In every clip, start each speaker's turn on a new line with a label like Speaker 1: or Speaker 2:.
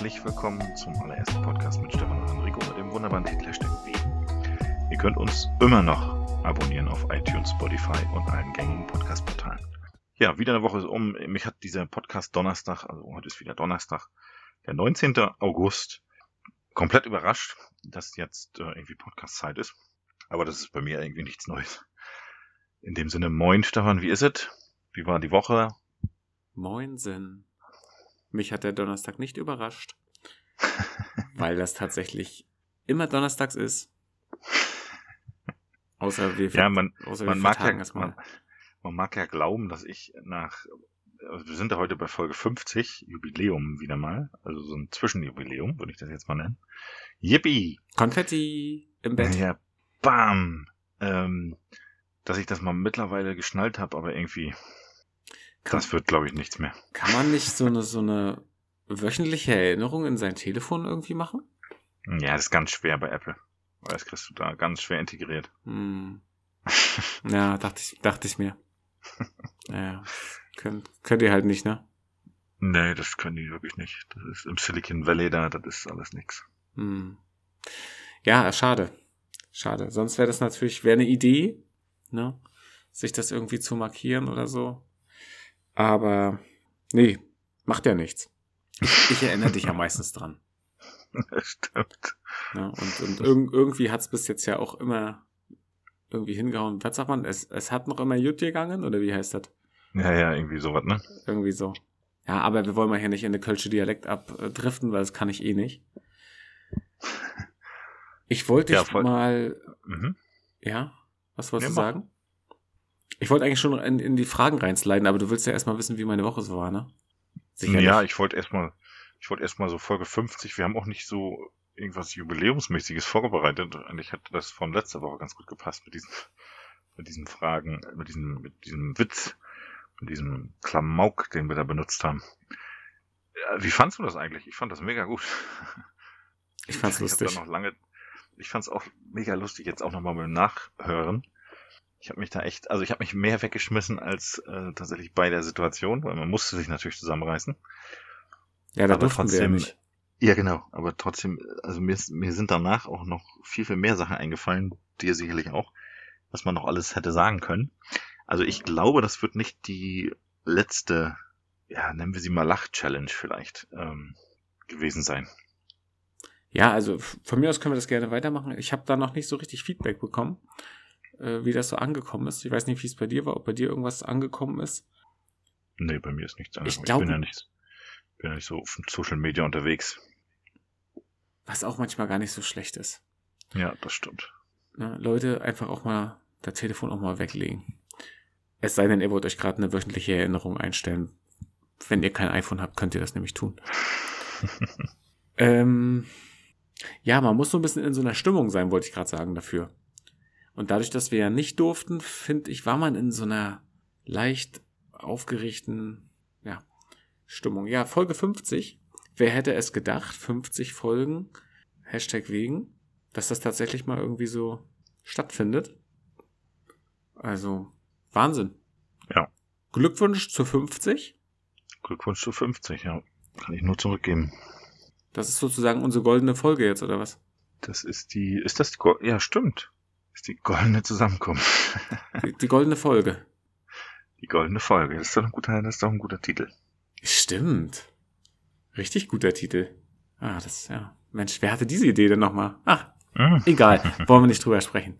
Speaker 1: Herzlich willkommen zum allerersten Podcast mit Stefan und Enrico mit dem wunderbaren Titel Hashtag W. Ihr könnt uns immer noch abonnieren auf iTunes, Spotify und allen gängigen Podcast-Portalen. Ja, wieder eine Woche ist um. Mich hat dieser Podcast Donnerstag, also heute ist wieder Donnerstag, der 19. August, komplett überrascht, dass jetzt äh, irgendwie Podcast-Zeit ist. Aber das ist bei mir irgendwie nichts Neues. In dem Sinne, moin Stefan, wie ist es? Wie war die Woche?
Speaker 2: Moinsen. Mich hat der Donnerstag nicht überrascht, weil das tatsächlich immer donnerstags ist. Außer wir,
Speaker 1: Ja, man,
Speaker 2: außer
Speaker 1: man mag ja, man, man mag ja glauben, dass ich nach, also wir sind ja heute bei Folge 50, Jubiläum wieder mal, also so ein Zwischenjubiläum, würde ich das jetzt mal nennen. Yippie!
Speaker 2: Konfetti im Bett.
Speaker 1: Ja, bam! Ähm, dass ich das mal mittlerweile geschnallt habe, aber irgendwie, das wird, glaube ich, nichts mehr.
Speaker 2: kann man nicht so eine, so eine wöchentliche Erinnerung in sein Telefon irgendwie machen?
Speaker 1: Ja, das ist ganz schwer bei Apple. Weil Das kriegst du da ganz schwer integriert.
Speaker 2: Hm. Ja, dachte ich, dachte ich mir. Naja, könnt, könnt ihr halt nicht, ne?
Speaker 1: nee, das können die wirklich nicht. Das ist im Silicon Valley da, das ist alles nix.
Speaker 2: Hm. Ja, schade. Schade. Sonst wäre das natürlich, wäre eine Idee, ne? Sich das irgendwie zu markieren oder so. Aber nee, macht ja nichts. Ich, erinnere dich ja meistens dran.
Speaker 1: Das stimmt.
Speaker 2: Ne? Und, und irg irgendwie hat es bis jetzt ja auch immer irgendwie hingehauen. Was sagt man? Es, es hat noch immer gut gegangen, oder wie heißt das?
Speaker 1: Ja, ja, irgendwie sowas, ne?
Speaker 2: Irgendwie so. Ja, aber wir wollen mal hier nicht in den Kölsche Dialekt abdriften, weil das kann ich eh nicht. Ich wollte
Speaker 1: Ja,
Speaker 2: mal
Speaker 1: Mhm.
Speaker 2: Ja, was wolltest
Speaker 1: Nee,
Speaker 2: du
Speaker 1: mach.
Speaker 2: sagen? Ich wollte eigentlich schon in, in die Fragen reinsliden, aber du willst ja erstmal wissen, wie meine Woche so war, ne?
Speaker 1: Ja, ich wollte erstmal, ich wollte erstmal so Folge 50, wir haben auch nicht so irgendwas Jubiläumsmäßiges vorbereitet. Eigentlich hat das von letzter Woche ganz gut gepasst mit diesen, mit diesen Fragen, mit diesem, mit diesem Witz, mit diesem Klamauk, den wir da benutzt haben. Ja, wie fandst du das eigentlich? Ich fand das mega gut.
Speaker 2: ich fand's
Speaker 1: Ich
Speaker 2: lustig.
Speaker 1: lange, ich fand's auch mega lustig, jetzt auch nochmal beim Nachhören. Ich habe mich da echt, also ich habe mich mehr weggeschmissen als äh, tatsächlich bei der Situation, weil man musste sich natürlich zusammenreißen.
Speaker 2: Ja, da
Speaker 1: aber
Speaker 2: durften wir ja
Speaker 1: trotzdem-
Speaker 2: nicht.
Speaker 1: Ja, genau. Aber trotzdem, also mir, mir sind danach auch noch viel, viel mehr Sachen eingefallen, dir sicherlich auch, was man noch alles hätte sagen können. Also ich glaube, das wird nicht die letzte, ja, nennen wir sie mal Lach-Challenge vielleicht, ähm, gewesen sein.
Speaker 2: Ja, also von mir aus können wir das gerne weitermachen. Ich habe da noch nicht so richtig Feedback bekommen, äh, wie das so angekommen ist. Ich weiß nicht, wie es bei dir war, ob bei dir irgendwas angekommen ist.
Speaker 1: Nee, bei mir ist nichts anderes.
Speaker 2: Ich glaub-
Speaker 1: bin ja nicht, bin ja nicht so auf Social Media unterwegs.
Speaker 2: Was auch manchmal gar nicht so schlecht ist.
Speaker 1: Ja, das stimmt.
Speaker 2: Ne? Leute, einfach auch mal das Telefon auch mal weglegen. Es sei denn, ihr wollt euch gerade eine wöchentliche Erinnerung einstellen. Wenn ihr kein iPhone habt, könnt ihr das nämlich tun. ähm, ja, man muss so ein bisschen in so einer Stimmung sein, wollte ich gerade sagen, dafür. Und dadurch, dass wir ja nicht durften, finde ich, war man in so einer leicht aufgeregten ja, Stimmung. Ja, Folge 50. Wer hätte es gedacht? 50 Folgen. Hashtag wegen dass das tatsächlich mal irgendwie so stattfindet. Also Wahnsinn.
Speaker 1: Ja.
Speaker 2: Glückwunsch zu 50.
Speaker 1: Glückwunsch zu 50, ja. Kann ich nur zurückgeben.
Speaker 2: Das ist sozusagen unsere goldene Folge jetzt, oder was?
Speaker 1: Das ist die, ist das die, ja, stimmt. Ist die goldene Zusammenkunft.
Speaker 2: Die, die goldene Folge.
Speaker 1: Die goldene Folge. Das ist doch ein guter, das ist doch ein guter Titel.
Speaker 2: Stimmt. Richtig guter Titel. Ah, das, ja. Mensch, wer hatte diese Idee denn nochmal? Ach,
Speaker 1: Mhm.
Speaker 2: egal. Wollen wir nicht drüber sprechen.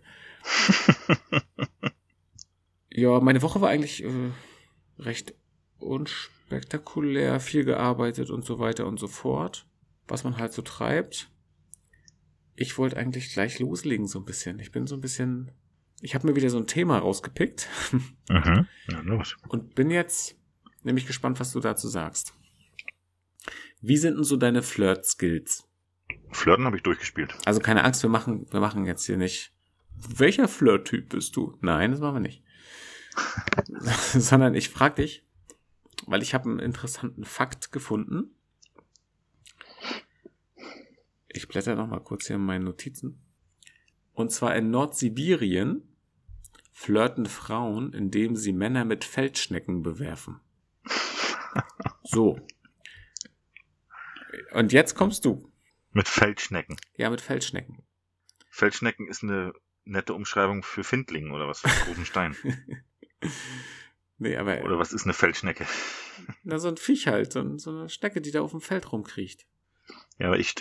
Speaker 2: Ja, meine Woche war eigentlich äh, recht unspektakulär, viel gearbeitet und so weiter und so fort. Was man halt so treibt. Ich wollte eigentlich gleich loslegen so ein bisschen. Ich bin so ein bisschen... Ich habe mir wieder so ein Thema rausgepickt
Speaker 1: Mhm. Ja, los.
Speaker 2: und bin jetzt nämlich gespannt, was du dazu sagst. Wie sind denn so deine Flirt-Skills?
Speaker 1: Flirten habe ich durchgespielt.
Speaker 2: Also keine Angst, wir machen, wir machen jetzt hier nicht. Welcher Flirt-Typ bist du? Nein, das machen wir nicht. Sondern ich frage dich, weil ich habe einen interessanten Fakt gefunden. Ich blätter noch mal kurz hier in meinen Notizen. Und zwar in Nordsibirien flirten Frauen, indem sie Männer mit Feldschnecken bewerfen. So. Und jetzt kommst du.
Speaker 1: Mit Feldschnecken.
Speaker 2: Ja, mit Feldschnecken.
Speaker 1: Feldschnecken ist eine nette Umschreibung für Findlingen oder was für einen großen Stein.
Speaker 2: nee, aber.
Speaker 1: Oder was ist eine Feldschnecke?
Speaker 2: Na, so ein Viech halt, so, so eine Schnecke, die da auf dem Feld rumkriecht.
Speaker 1: Ja, aber ich,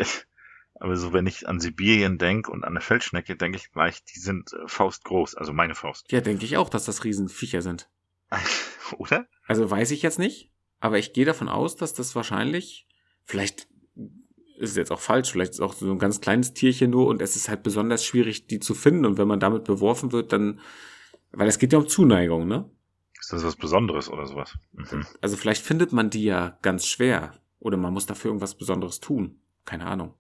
Speaker 1: aber so wenn ich an Sibirien denke und an eine Feldschnecke, denke ich gleich, die sind äh, faustgroß, also meine Faust.
Speaker 2: Ja, denke ich auch, dass das Riesenviecher sind.
Speaker 1: Oder?
Speaker 2: Also weiß ich jetzt nicht, aber ich gehe davon aus, dass das wahrscheinlich, vielleicht ist es jetzt auch falsch, vielleicht ist es auch so ein ganz kleines Tierchen nur und es ist halt besonders schwierig, die zu finden und wenn man damit beworfen wird, dann, weil es geht ja um Zuneigung, ne?
Speaker 1: Ist das was Besonderes oder sowas? Mhm.
Speaker 2: Also vielleicht findet man die ja ganz schwer oder man muss dafür irgendwas Besonderes tun. Keine Ahnung.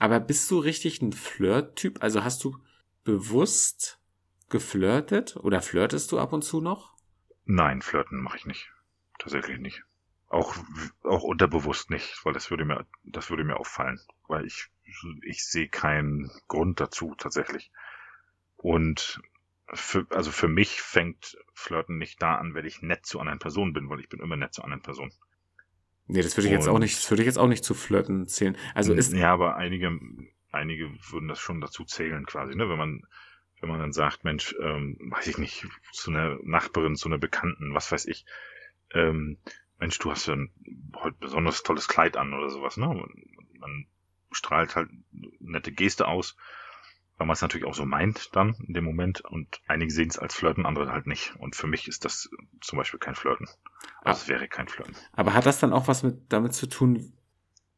Speaker 2: Aber bist du richtig ein Flirt-Typ? Also hast du bewusst geflirtet oder flirtest du ab und zu noch?
Speaker 1: Nein, flirten mache ich nicht. Tatsächlich nicht. Auch, auch unterbewusst nicht, weil das würde mir, das würde mir auffallen, weil ich, ich sehe keinen Grund dazu tatsächlich. Und für, also für mich fängt Flirten nicht da an, wenn ich nett zu anderen Personen bin, weil ich bin immer nett zu anderen Personen.
Speaker 2: Nee, das würde ich jetzt auch nicht, das würde ich jetzt auch nicht zu Flirten zählen. Also ist.
Speaker 1: Ja, aber einige, einige würden das schon dazu zählen quasi, ne? Wenn man, wenn man dann sagt, Mensch, ähm, weiß ich nicht, zu einer Nachbarin, zu einer Bekannten, was weiß ich, ähm, Mensch, du hast ja ein heute besonders tolles Kleid an oder sowas, ne? Man strahlt halt nette Geste aus, weil man es natürlich auch so meint dann in dem Moment und einige sehen es als Flirten, andere halt nicht. Und für mich ist das zum Beispiel kein Flirten. Also es wäre kein Flirten.
Speaker 2: Aber hat das dann auch was mit damit zu tun,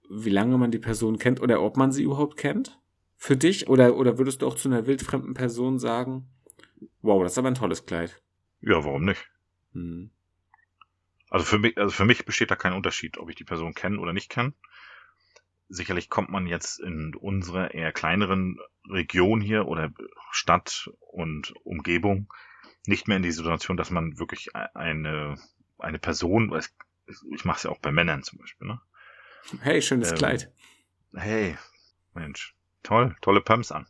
Speaker 2: wie lange man die Person kennt oder ob man sie überhaupt kennt? für dich? Oder, oder würdest du auch zu einer wildfremden Person sagen, wow, das ist aber ein tolles Kleid?
Speaker 1: Ja, warum nicht? Hm. Also für mich, also für mich besteht da kein Unterschied, ob ich die Person kenne oder nicht kenne. Sicherlich kommt man jetzt in unserer eher kleineren Region hier oder Stadt und Umgebung nicht mehr in die Situation, dass man wirklich eine, eine Person, ich mache es ja auch bei Männern zum Beispiel, ne?
Speaker 2: Hey, schönes ähm, Kleid.
Speaker 1: Hey, Mensch, Toll, tolle Pumps an.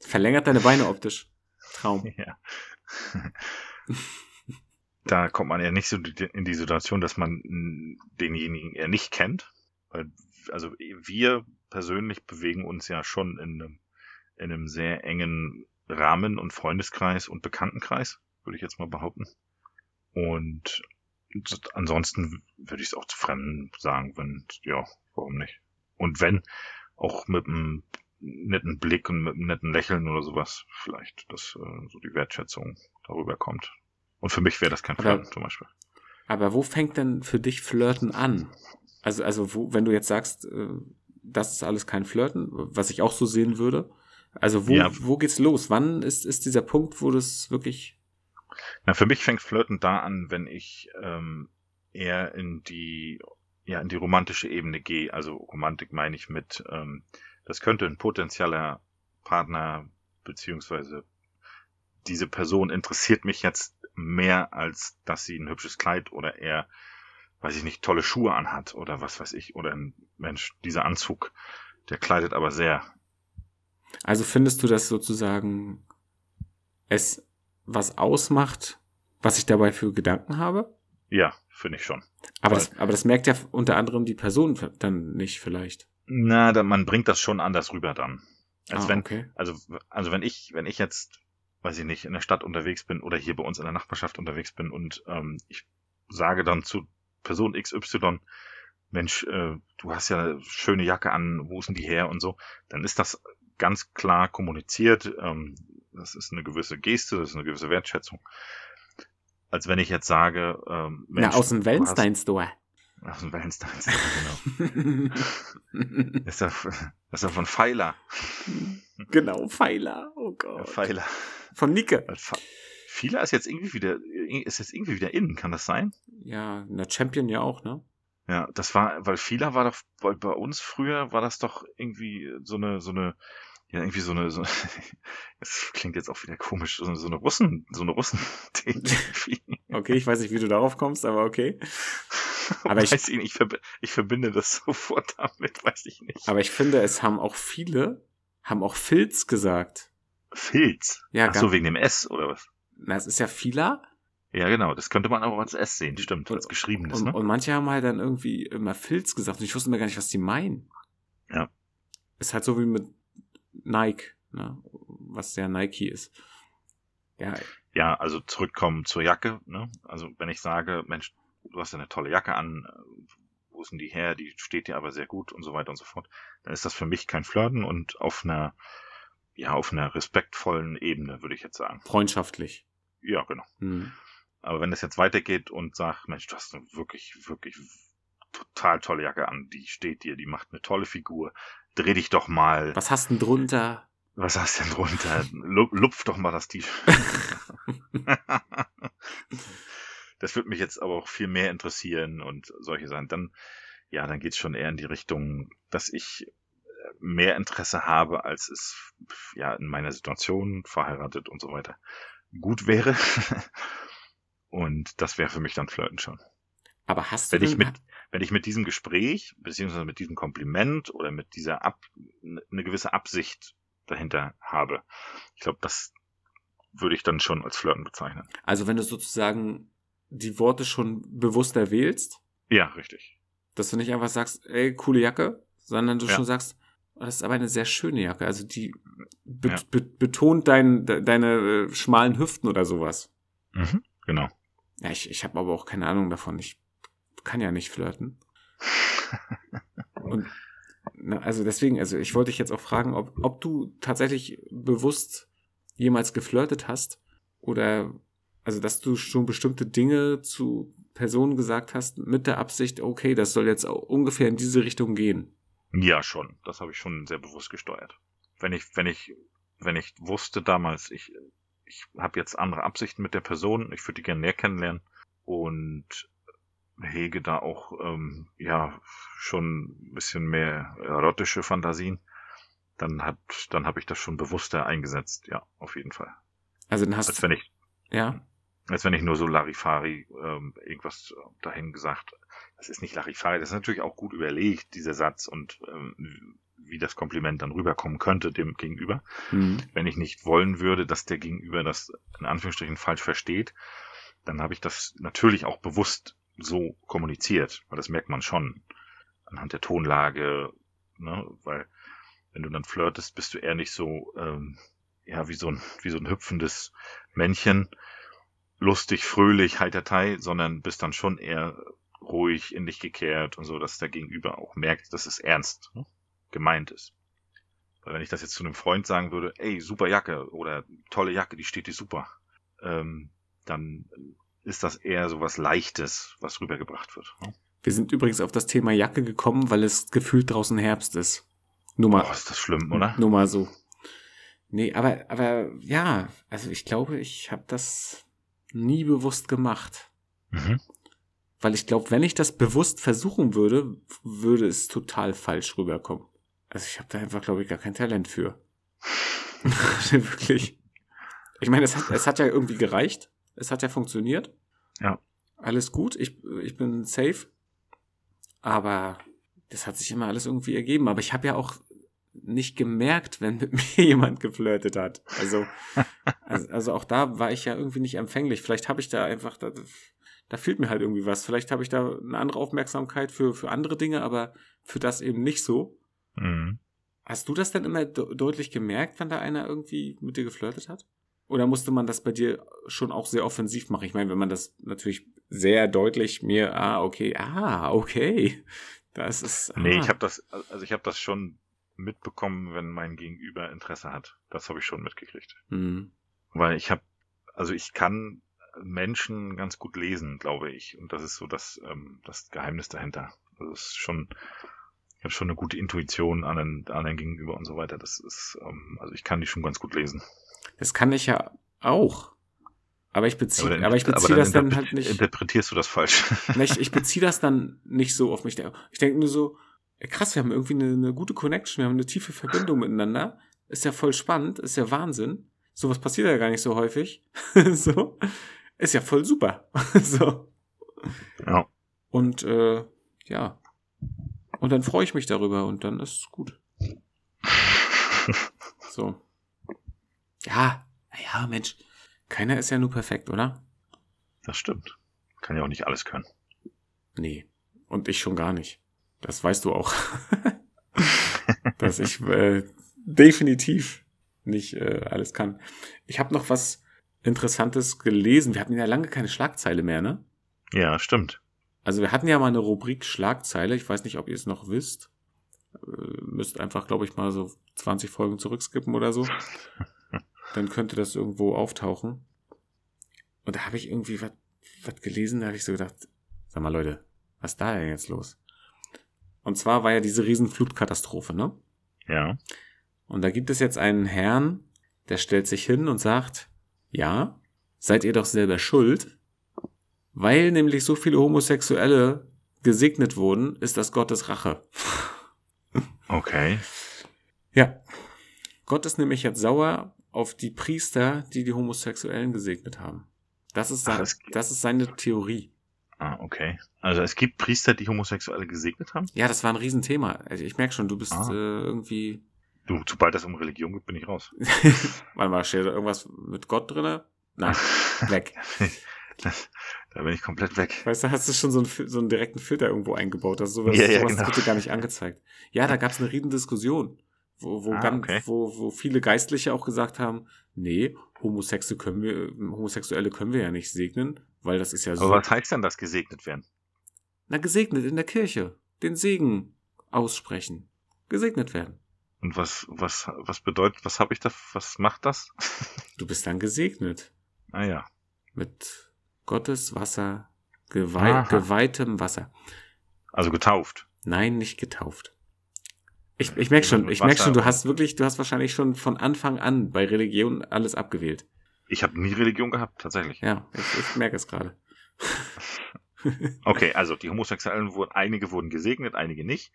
Speaker 2: Verlängert deine Beine optisch. Traum.
Speaker 1: Ja. da kommt man ja nicht so in die Situation, dass man denjenigen eher nicht kennt. Weil, also wir persönlich bewegen uns ja schon in einem, in einem sehr engen Rahmen und Freundeskreis und Bekanntenkreis, würde ich jetzt mal behaupten. Und ansonsten würde ich es auch zu Fremden sagen, wenn, ja, warum nicht? Und wenn, auch mit einem netten Blick und mit einem netten Lächeln oder sowas vielleicht, dass äh, so die Wertschätzung darüber kommt. Und für mich wäre das kein Flirten zum Beispiel.
Speaker 2: Aber wo fängt denn für dich Flirten an? Also, also wo, wenn du jetzt sagst, äh, das ist alles kein Flirten, was ich auch so sehen würde. Also wo, ja. wo geht's los? Wann ist, ist dieser Punkt, wo das wirklich.
Speaker 1: Na, für mich fängt Flirten da an, wenn ich ähm, eher in die ja in die romantische Ebene gehe. Also Romantik meine ich mit, ähm, das könnte ein potenzieller Partner beziehungsweise diese Person interessiert mich jetzt mehr, als dass sie ein hübsches Kleid oder eher, weiß ich nicht, tolle Schuhe anhat oder was weiß ich, oder ein Mensch, dieser Anzug, der kleidet aber sehr.
Speaker 2: Also findest du das sozusagen es was ausmacht, was ich dabei für Gedanken habe?
Speaker 1: Ja, finde ich schon.
Speaker 2: Aber das, aber das merkt ja unter anderem die Person dann nicht vielleicht.
Speaker 1: Na, da, man bringt das schon anders rüber dann. Als ah, wenn, okay. also, also wenn ich, wenn ich jetzt, weiß ich nicht, in der Stadt unterwegs bin oder hier bei uns in der Nachbarschaft unterwegs bin und ähm, ich sage dann zu Person XY, Mensch, äh, du hast ja eine schöne Jacke an, wo ist denn die her und so, dann ist das ganz klar kommuniziert. Ähm, das ist eine gewisse Geste, das ist eine gewisse Wertschätzung als wenn ich jetzt sage, ähm,
Speaker 2: Mensch, Na, aus dem Wellenstein Store.
Speaker 1: Aus dem Wellenstein Store, genau. ist, er, ist er von Pfeiler.
Speaker 2: Genau, Pfeiler. Oh Gott.
Speaker 1: Pfeiler.
Speaker 2: Von Nicke.
Speaker 1: Pfeiler ist jetzt irgendwie wieder, ist jetzt irgendwie wieder innen, kann das sein?
Speaker 2: Ja, der Champion ja auch, ne?
Speaker 1: Ja, das war, weil Fehler war doch, weil bei uns früher war das doch irgendwie so eine, so eine, ja, irgendwie so eine, so, das klingt jetzt auch wieder komisch, so, so eine Russen, so eine Russen.
Speaker 2: okay, ich weiß nicht, wie du darauf kommst, aber okay.
Speaker 1: Aber ich, weiß ich, ich, verb ich verbinde das sofort damit, weiß ich nicht.
Speaker 2: Aber ich finde, es haben auch viele, haben auch Filz gesagt.
Speaker 1: Filz? Ja, Ach so, wegen dem S, oder was?
Speaker 2: Na, es ist ja Fila.
Speaker 1: Ja, genau. Das könnte man auch als S sehen, stimmt. Als geschriebenes,
Speaker 2: und,
Speaker 1: ne?
Speaker 2: und manche haben halt dann irgendwie immer Filz gesagt und ich wusste mir gar nicht, was die meinen.
Speaker 1: Ja.
Speaker 2: Ist halt so wie mit Nike, ne? Was der Nike ist. Ja,
Speaker 1: Ja, also zurückkommen zur Jacke, ne? Also wenn ich sage, Mensch, du hast ja eine tolle Jacke an, äh, wo ist denn die her? Die steht dir aber sehr gut und so weiter und so fort. Dann ist das für mich kein Flirten und auf einer, ja, auf einer respektvollen Ebene, würde ich jetzt sagen.
Speaker 2: freundschaftlich.
Speaker 1: Ja, genau.
Speaker 2: Hm.
Speaker 1: Aber wenn es jetzt weitergeht und sagt, Mensch, du hast eine wirklich, wirklich total tolle Jacke an, die steht dir, die macht eine tolle Figur, dreh dich doch mal.
Speaker 2: Was hast denn drunter?
Speaker 1: Was hast denn drunter? Lu- Lupf doch mal das T-Shirt. das würde mich jetzt aber auch viel mehr interessieren und solche Sachen. Dann, ja, dann geht's schon eher in die Richtung, dass ich äh, mehr Interesse habe, als es ja in meiner Situation verheiratet und so weiter gut wäre. und das wäre für mich dann Flirten schon.
Speaker 2: Aber hast du
Speaker 1: Wenn ich mit, wenn ich mit diesem Gespräch, beziehungsweise mit diesem Kompliment oder mit dieser Ab, eine gewisse Absicht dahinter habe, ich glaube, das würde ich dann schon als Flirten bezeichnen.
Speaker 2: also wenn du sozusagen die Worte schon bewusster wählst,
Speaker 1: Ja, richtig.
Speaker 2: dass du nicht einfach sagst, ey, coole Jacke, sondern du
Speaker 1: Ja.
Speaker 2: schon sagst, das ist aber eine sehr schöne Jacke. Also die be
Speaker 1: Ja.
Speaker 2: be betont dein, de deine äh, schmalen Hüften oder sowas.
Speaker 1: Mhm, genau.
Speaker 2: Ja, ich, ich habe aber auch keine Ahnung davon. Ich kann ja nicht flirten. Und na, also deswegen, also ich wollte dich jetzt auch fragen, ob, ob du tatsächlich bewusst jemals geflirtet hast oder also dass du schon bestimmte Dinge zu Personen gesagt hast mit der Absicht, okay, das soll jetzt ungefähr in diese Richtung gehen.
Speaker 1: Ja, schon. Das habe ich schon sehr bewusst gesteuert. Wenn ich, wenn ich, wenn ich wusste damals, ich, ich habe jetzt andere Absichten mit der Person, ich würde die gerne näher kennenlernen und hege da auch ähm, ja schon ein bisschen mehr erotische Fantasien, dann hat, dann habe ich das schon bewusster eingesetzt, ja, auf jeden Fall.
Speaker 2: Also dann
Speaker 1: Als
Speaker 2: hast
Speaker 1: wenn ich,
Speaker 2: ja,
Speaker 1: als wenn ich nur so Larifari ähm, irgendwas äh, dahin gesagt. Das ist nicht Larifari, das ist natürlich auch gut überlegt, dieser Satz und ähm, wie das Kompliment dann rüberkommen könnte dem Gegenüber.
Speaker 2: hm,
Speaker 1: Wenn ich nicht wollen würde, dass der Gegenüber das in Anführungsstrichen falsch versteht, dann habe ich das natürlich auch bewusst so kommuniziert, weil das merkt man schon anhand der Tonlage, ne, weil wenn du dann flirtest, bist du eher nicht so ähm, ja wie so ein wie so ein hüpfendes Männchen, lustig, fröhlich, heitertei, sondern bist dann schon eher ruhig in dich gekehrt und so, dass der Gegenüber auch merkt, dass es ernst ne, gemeint ist. Weil wenn ich das jetzt zu einem Freund sagen würde, ey, super Jacke oder tolle Jacke, die steht dir super, ähm, dann ist das eher so was Leichtes, was rübergebracht wird. ne?
Speaker 2: wir sind übrigens auf das Thema Jacke gekommen, weil es gefühlt draußen Herbst ist. Nur mal,
Speaker 1: Boah, ist das schlimm, oder?
Speaker 2: Nur mal so. Nee, aber, aber ja, also ich glaube, ich habe das nie bewusst gemacht.
Speaker 1: Mhm.
Speaker 2: Weil ich glaube, wenn ich das bewusst versuchen würde, würde es total falsch rüberkommen. Also ich habe da einfach, glaube ich, gar kein Talent für. Wirklich. Ich meine, es hat, es hat ja irgendwie gereicht. Es hat ja funktioniert.
Speaker 1: Ja.
Speaker 2: Alles gut. Ich, ich bin safe. Aber das hat sich immer alles irgendwie ergeben. Aber ich habe ja auch nicht gemerkt, wenn mit mir jemand geflirtet hat. Also, also, also auch da war ich ja irgendwie nicht empfänglich. Vielleicht habe ich da einfach, da, da fehlt mir halt irgendwie was. Vielleicht habe ich da eine andere Aufmerksamkeit für, für andere Dinge, aber für das eben nicht so.
Speaker 1: Mhm.
Speaker 2: Hast du das denn immer de deutlich gemerkt, wenn da einer irgendwie mit dir geflirtet hat? Oder musste man das bei dir schon auch sehr offensiv machen? Ich meine, wenn man das natürlich sehr deutlich mir, ah, okay, ah, okay. Das ist. Ah.
Speaker 1: Nee, ich habe das, also ich habe das schon mitbekommen, wenn mein Gegenüber Interesse hat. Das habe ich schon mitgekriegt.
Speaker 2: Hm.
Speaker 1: Weil ich habe, also ich kann Menschen ganz gut lesen, glaube ich. Und das ist so das, ähm, das Geheimnis dahinter. Das ist schon, ich habe schon eine gute Intuition an den, an den Gegenüber und so weiter. Das ist, ähm, also ich kann die schon ganz gut lesen.
Speaker 2: Das kann ich ja auch. Aber ich beziehe,
Speaker 1: dann-
Speaker 2: aber ich beziehe
Speaker 1: dann
Speaker 2: das dann halt nicht.
Speaker 1: Interpretierst du das falsch?
Speaker 2: ich ich beziehe das dann nicht so auf mich. Ich denke nur so, krass, wir haben irgendwie eine, eine gute Connection, wir haben eine tiefe Verbindung miteinander. Ist ja voll spannend, ist ja Wahnsinn. Sowas passiert ja gar nicht so häufig. so. Ist ja voll super. so.
Speaker 1: ja.
Speaker 2: Und äh, ja. Und dann freue ich mich darüber und dann ist es gut. So. Ja, ja, Mensch. Keiner ist ja nur perfekt, oder?
Speaker 1: Das stimmt. Kann ja auch nicht alles können.
Speaker 2: Nee. Und ich schon gar nicht. Das weißt du auch. Dass ich äh, definitiv nicht äh, alles kann. Ich habe noch was Interessantes gelesen. Wir hatten ja lange keine Schlagzeile mehr, ne?
Speaker 1: Ja, stimmt.
Speaker 2: Also wir hatten ja mal eine Rubrik Schlagzeile. Ich weiß nicht, ob ihr es noch wisst. Äh, müsst einfach, glaube ich, mal so 20 Folgen zurückskippen oder so. Dann könnte das irgendwo auftauchen. Und da habe ich irgendwie was gelesen, da habe ich so gedacht, sag mal Leute, was ist da denn jetzt los? Und zwar war ja diese Riesenflutkatastrophe, ne?
Speaker 1: Ja.
Speaker 2: Und da gibt es jetzt einen Herrn, der stellt sich hin und sagt, ja, seid ihr doch selber schuld, weil nämlich so viele Homosexuelle gesegnet wurden, ist das Gottes Rache.
Speaker 1: Okay.
Speaker 2: Ja. Gott ist nämlich jetzt sauer auf die Priester, die die Homosexuellen gesegnet haben. Das ist,
Speaker 1: Ach,
Speaker 2: sein,
Speaker 1: es-
Speaker 2: das ist seine Theorie.
Speaker 1: Ah, okay. Also es gibt Priester, die Homosexuelle gesegnet haben?
Speaker 2: Ja, das war ein Riesenthema. Also ich merke schon, du bist
Speaker 1: Ah.
Speaker 2: äh, irgendwie.
Speaker 1: Du, sobald das um Religion geht, bin ich raus.
Speaker 2: Warte mal, steht da irgendwas mit Gott drinne? Nein, weg.
Speaker 1: Das, da bin ich komplett weg.
Speaker 2: Weißt du, hast du schon so einen, so einen direkten Filter irgendwo eingebaut? Ist sowas,
Speaker 1: Ja, ja,
Speaker 2: sowas
Speaker 1: genau.
Speaker 2: bitte gar nicht angezeigt. Ja, da gab es eine riesen Diskussion, wo, wo,
Speaker 1: Ah,
Speaker 2: ganz,
Speaker 1: okay.
Speaker 2: wo, wo viele Geistliche auch gesagt haben, nee, Homosexuelle können wir, Homosexuelle können wir ja nicht segnen, weil das ist ja so.
Speaker 1: Aber was heißt denn das gesegnet werden?
Speaker 2: Na, gesegnet in der Kirche. Den Segen aussprechen. Gesegnet werden.
Speaker 1: Und was, was, was bedeutet, was habe ich da, was macht das?
Speaker 2: Du bist dann gesegnet.
Speaker 1: Ah ja.
Speaker 2: Mit Gottes Wasser, gewei geweihtem Wasser.
Speaker 1: Also getauft.
Speaker 2: Nein, nicht getauft. Ich, ich merke schon,
Speaker 1: Mit
Speaker 2: ich merke schon, du hast wirklich, du hast wahrscheinlich schon von Anfang an bei Religion alles abgewählt.
Speaker 1: Ich habe nie Religion gehabt, tatsächlich.
Speaker 2: Ja, ich, ich merke es gerade.
Speaker 1: Okay, also die Homosexuellen wurden, einige wurden gesegnet, einige nicht.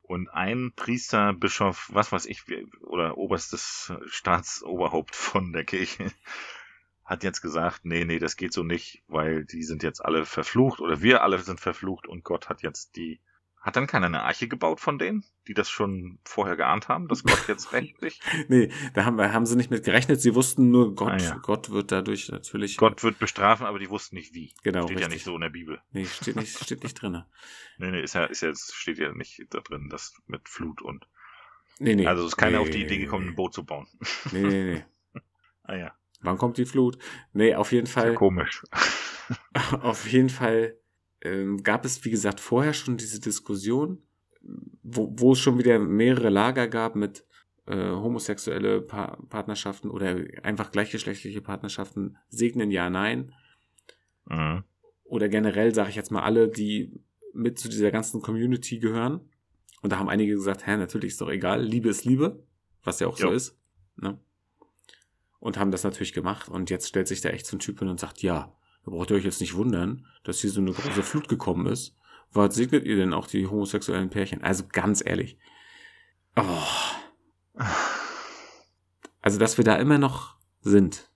Speaker 1: Und ein Priester, Bischof, was weiß ich, oder oberstes Staatsoberhaupt von der Kirche, hat jetzt gesagt, nee, nee, das geht so nicht, weil die sind jetzt alle verflucht oder wir alle sind verflucht und Gott hat jetzt die, hat dann keiner eine Arche gebaut von denen, die das schon vorher geahnt haben, dass Gott jetzt rechtlich,
Speaker 2: Nee, da haben, haben sie nicht mit gerechnet. Sie wussten nur, Gott,
Speaker 1: Ah, ja.
Speaker 2: Gott wird dadurch natürlich.
Speaker 1: Gott wird bestrafen, aber die wussten nicht wie.
Speaker 2: Genau,
Speaker 1: Steht ja
Speaker 2: richtig.
Speaker 1: nicht so in der Bibel.
Speaker 2: Nee, steht nicht, steht nicht drinne.
Speaker 1: Nee, nee, ist ja, ist ja, steht ja nicht da drin, das mit Flut und
Speaker 2: Nee, nee.
Speaker 1: Also ist keiner
Speaker 2: nee,
Speaker 1: auf die Idee gekommen,
Speaker 2: nee.
Speaker 1: ein Boot zu bauen.
Speaker 2: Nee, nee, nee.
Speaker 1: Ah ja,
Speaker 2: Wann kommt die Flut? Nee, auf jeden
Speaker 1: ist ja
Speaker 2: Fall.
Speaker 1: komisch.
Speaker 2: Auf jeden Fall ähm, gab es, wie gesagt, vorher schon diese Diskussion, wo, wo es schon wieder mehrere Lager gab mit äh, homosexuelle pa Partnerschaften oder einfach gleichgeschlechtliche Partnerschaften segnen ja, nein.
Speaker 1: Mhm.
Speaker 2: Oder generell sage ich jetzt mal alle, die mit zu dieser ganzen Community gehören. Und da haben einige gesagt, hä, natürlich ist doch egal, Liebe ist Liebe, was ja auch so
Speaker 1: Jo.
Speaker 2: ist. Ne? Und haben das natürlich gemacht. Und jetzt stellt sich da echt so ein Typ hin und sagt, ja, da braucht ihr euch jetzt nicht wundern, dass hier so eine große Flut gekommen ist. Was segnet ihr denn auch die homosexuellen Pärchen? Also ganz ehrlich. Oh, also, dass wir da immer noch sind.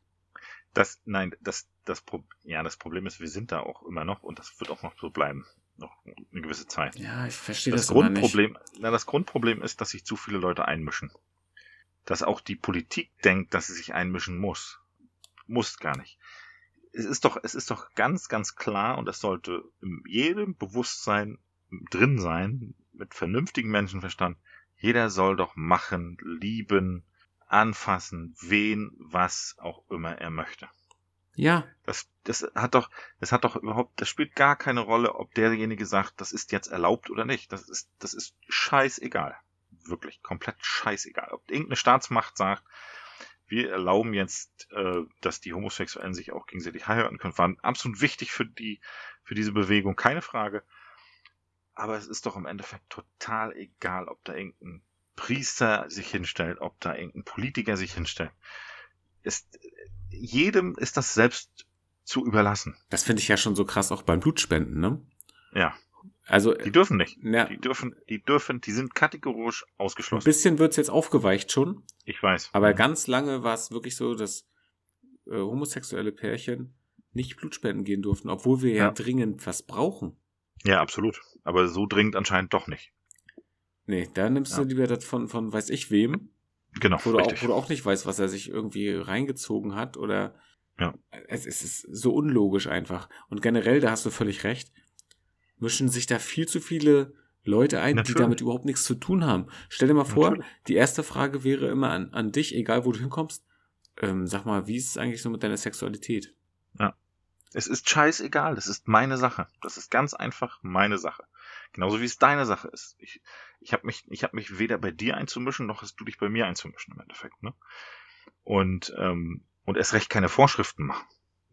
Speaker 1: Das, nein, das, das, Pro ja, das Problem ist, wir sind da auch immer noch und das wird auch noch so bleiben. Noch eine gewisse Zeit.
Speaker 2: Ja, ich verstehe
Speaker 1: Das,
Speaker 2: das.
Speaker 1: Grundproblem, na, das Grundproblem ist, dass sich zu viele Leute einmischen. Dass auch die Politik denkt, dass sie sich einmischen muss. Muss gar nicht. Es ist doch, es ist doch ganz, ganz klar und das sollte in jedem Bewusstsein drin sein, mit vernünftigem Menschenverstand. Jeder soll doch machen, lieben, anfassen, wen, was auch immer er möchte.
Speaker 2: Ja,
Speaker 1: Das, das hat doch, das hat doch überhaupt, das spielt gar keine Rolle, ob derjenige sagt, das ist jetzt erlaubt oder nicht. Das ist, das ist scheißegal. Wirklich, komplett scheißegal. Ob irgendeine Staatsmacht sagt, wir erlauben jetzt, äh, dass die Homosexuellen sich auch gegenseitig heiraten können, war absolut wichtig für die, für diese Bewegung, keine Frage. Aber es ist doch im Endeffekt total egal, ob da irgendein Priester sich hinstellt, ob da irgendein Politiker sich hinstellt. Ist, jedem ist das selbst zu überlassen.
Speaker 2: das finde ich ja schon so krass auch beim Blutspenden, ne?
Speaker 1: Ja,
Speaker 2: Also,
Speaker 1: die dürfen nicht.
Speaker 2: ja,
Speaker 1: Die dürfen, die dürfen, die sind kategorisch
Speaker 2: ein
Speaker 1: ausgeschlossen.
Speaker 2: bisschen wird's jetzt aufgeweicht schon,
Speaker 1: Ich weiß.
Speaker 2: aber ganz lange war es wirklich so, dass äh, homosexuelle Pärchen nicht Blutspenden gehen durften, obwohl wir ja,
Speaker 1: Ja.
Speaker 2: dringend was brauchen.
Speaker 1: Ja, absolut. Aber so dringend anscheinend doch nicht.
Speaker 2: Nee, da nimmst
Speaker 1: Ja.
Speaker 2: du lieber das von, von weiß ich wem,
Speaker 1: Genau,
Speaker 2: wo du, auch, wo du auch nicht weißt, was er sich irgendwie reingezogen hat oder
Speaker 1: Ja.
Speaker 2: Es, es ist so unlogisch einfach. Und generell, da hast du völlig recht, mischen sich da viel zu viele Leute ein,
Speaker 1: Natürlich.
Speaker 2: die damit überhaupt nichts zu tun haben. Stell dir mal vor,
Speaker 1: Natürlich.
Speaker 2: die erste Frage wäre immer an, an dich, egal wo du hinkommst. Ähm, sag mal, wie ist es eigentlich so mit deiner Sexualität?
Speaker 1: Es ist scheißegal, das ist meine Sache. Das ist ganz einfach meine Sache. Genauso wie es deine Sache ist. Ich, ich habe mich, ich hab mich weder bei dir einzumischen, noch hast du dich bei mir einzumischen im Endeffekt. Ne? Und, ähm, und erst recht keine Vorschriften machen.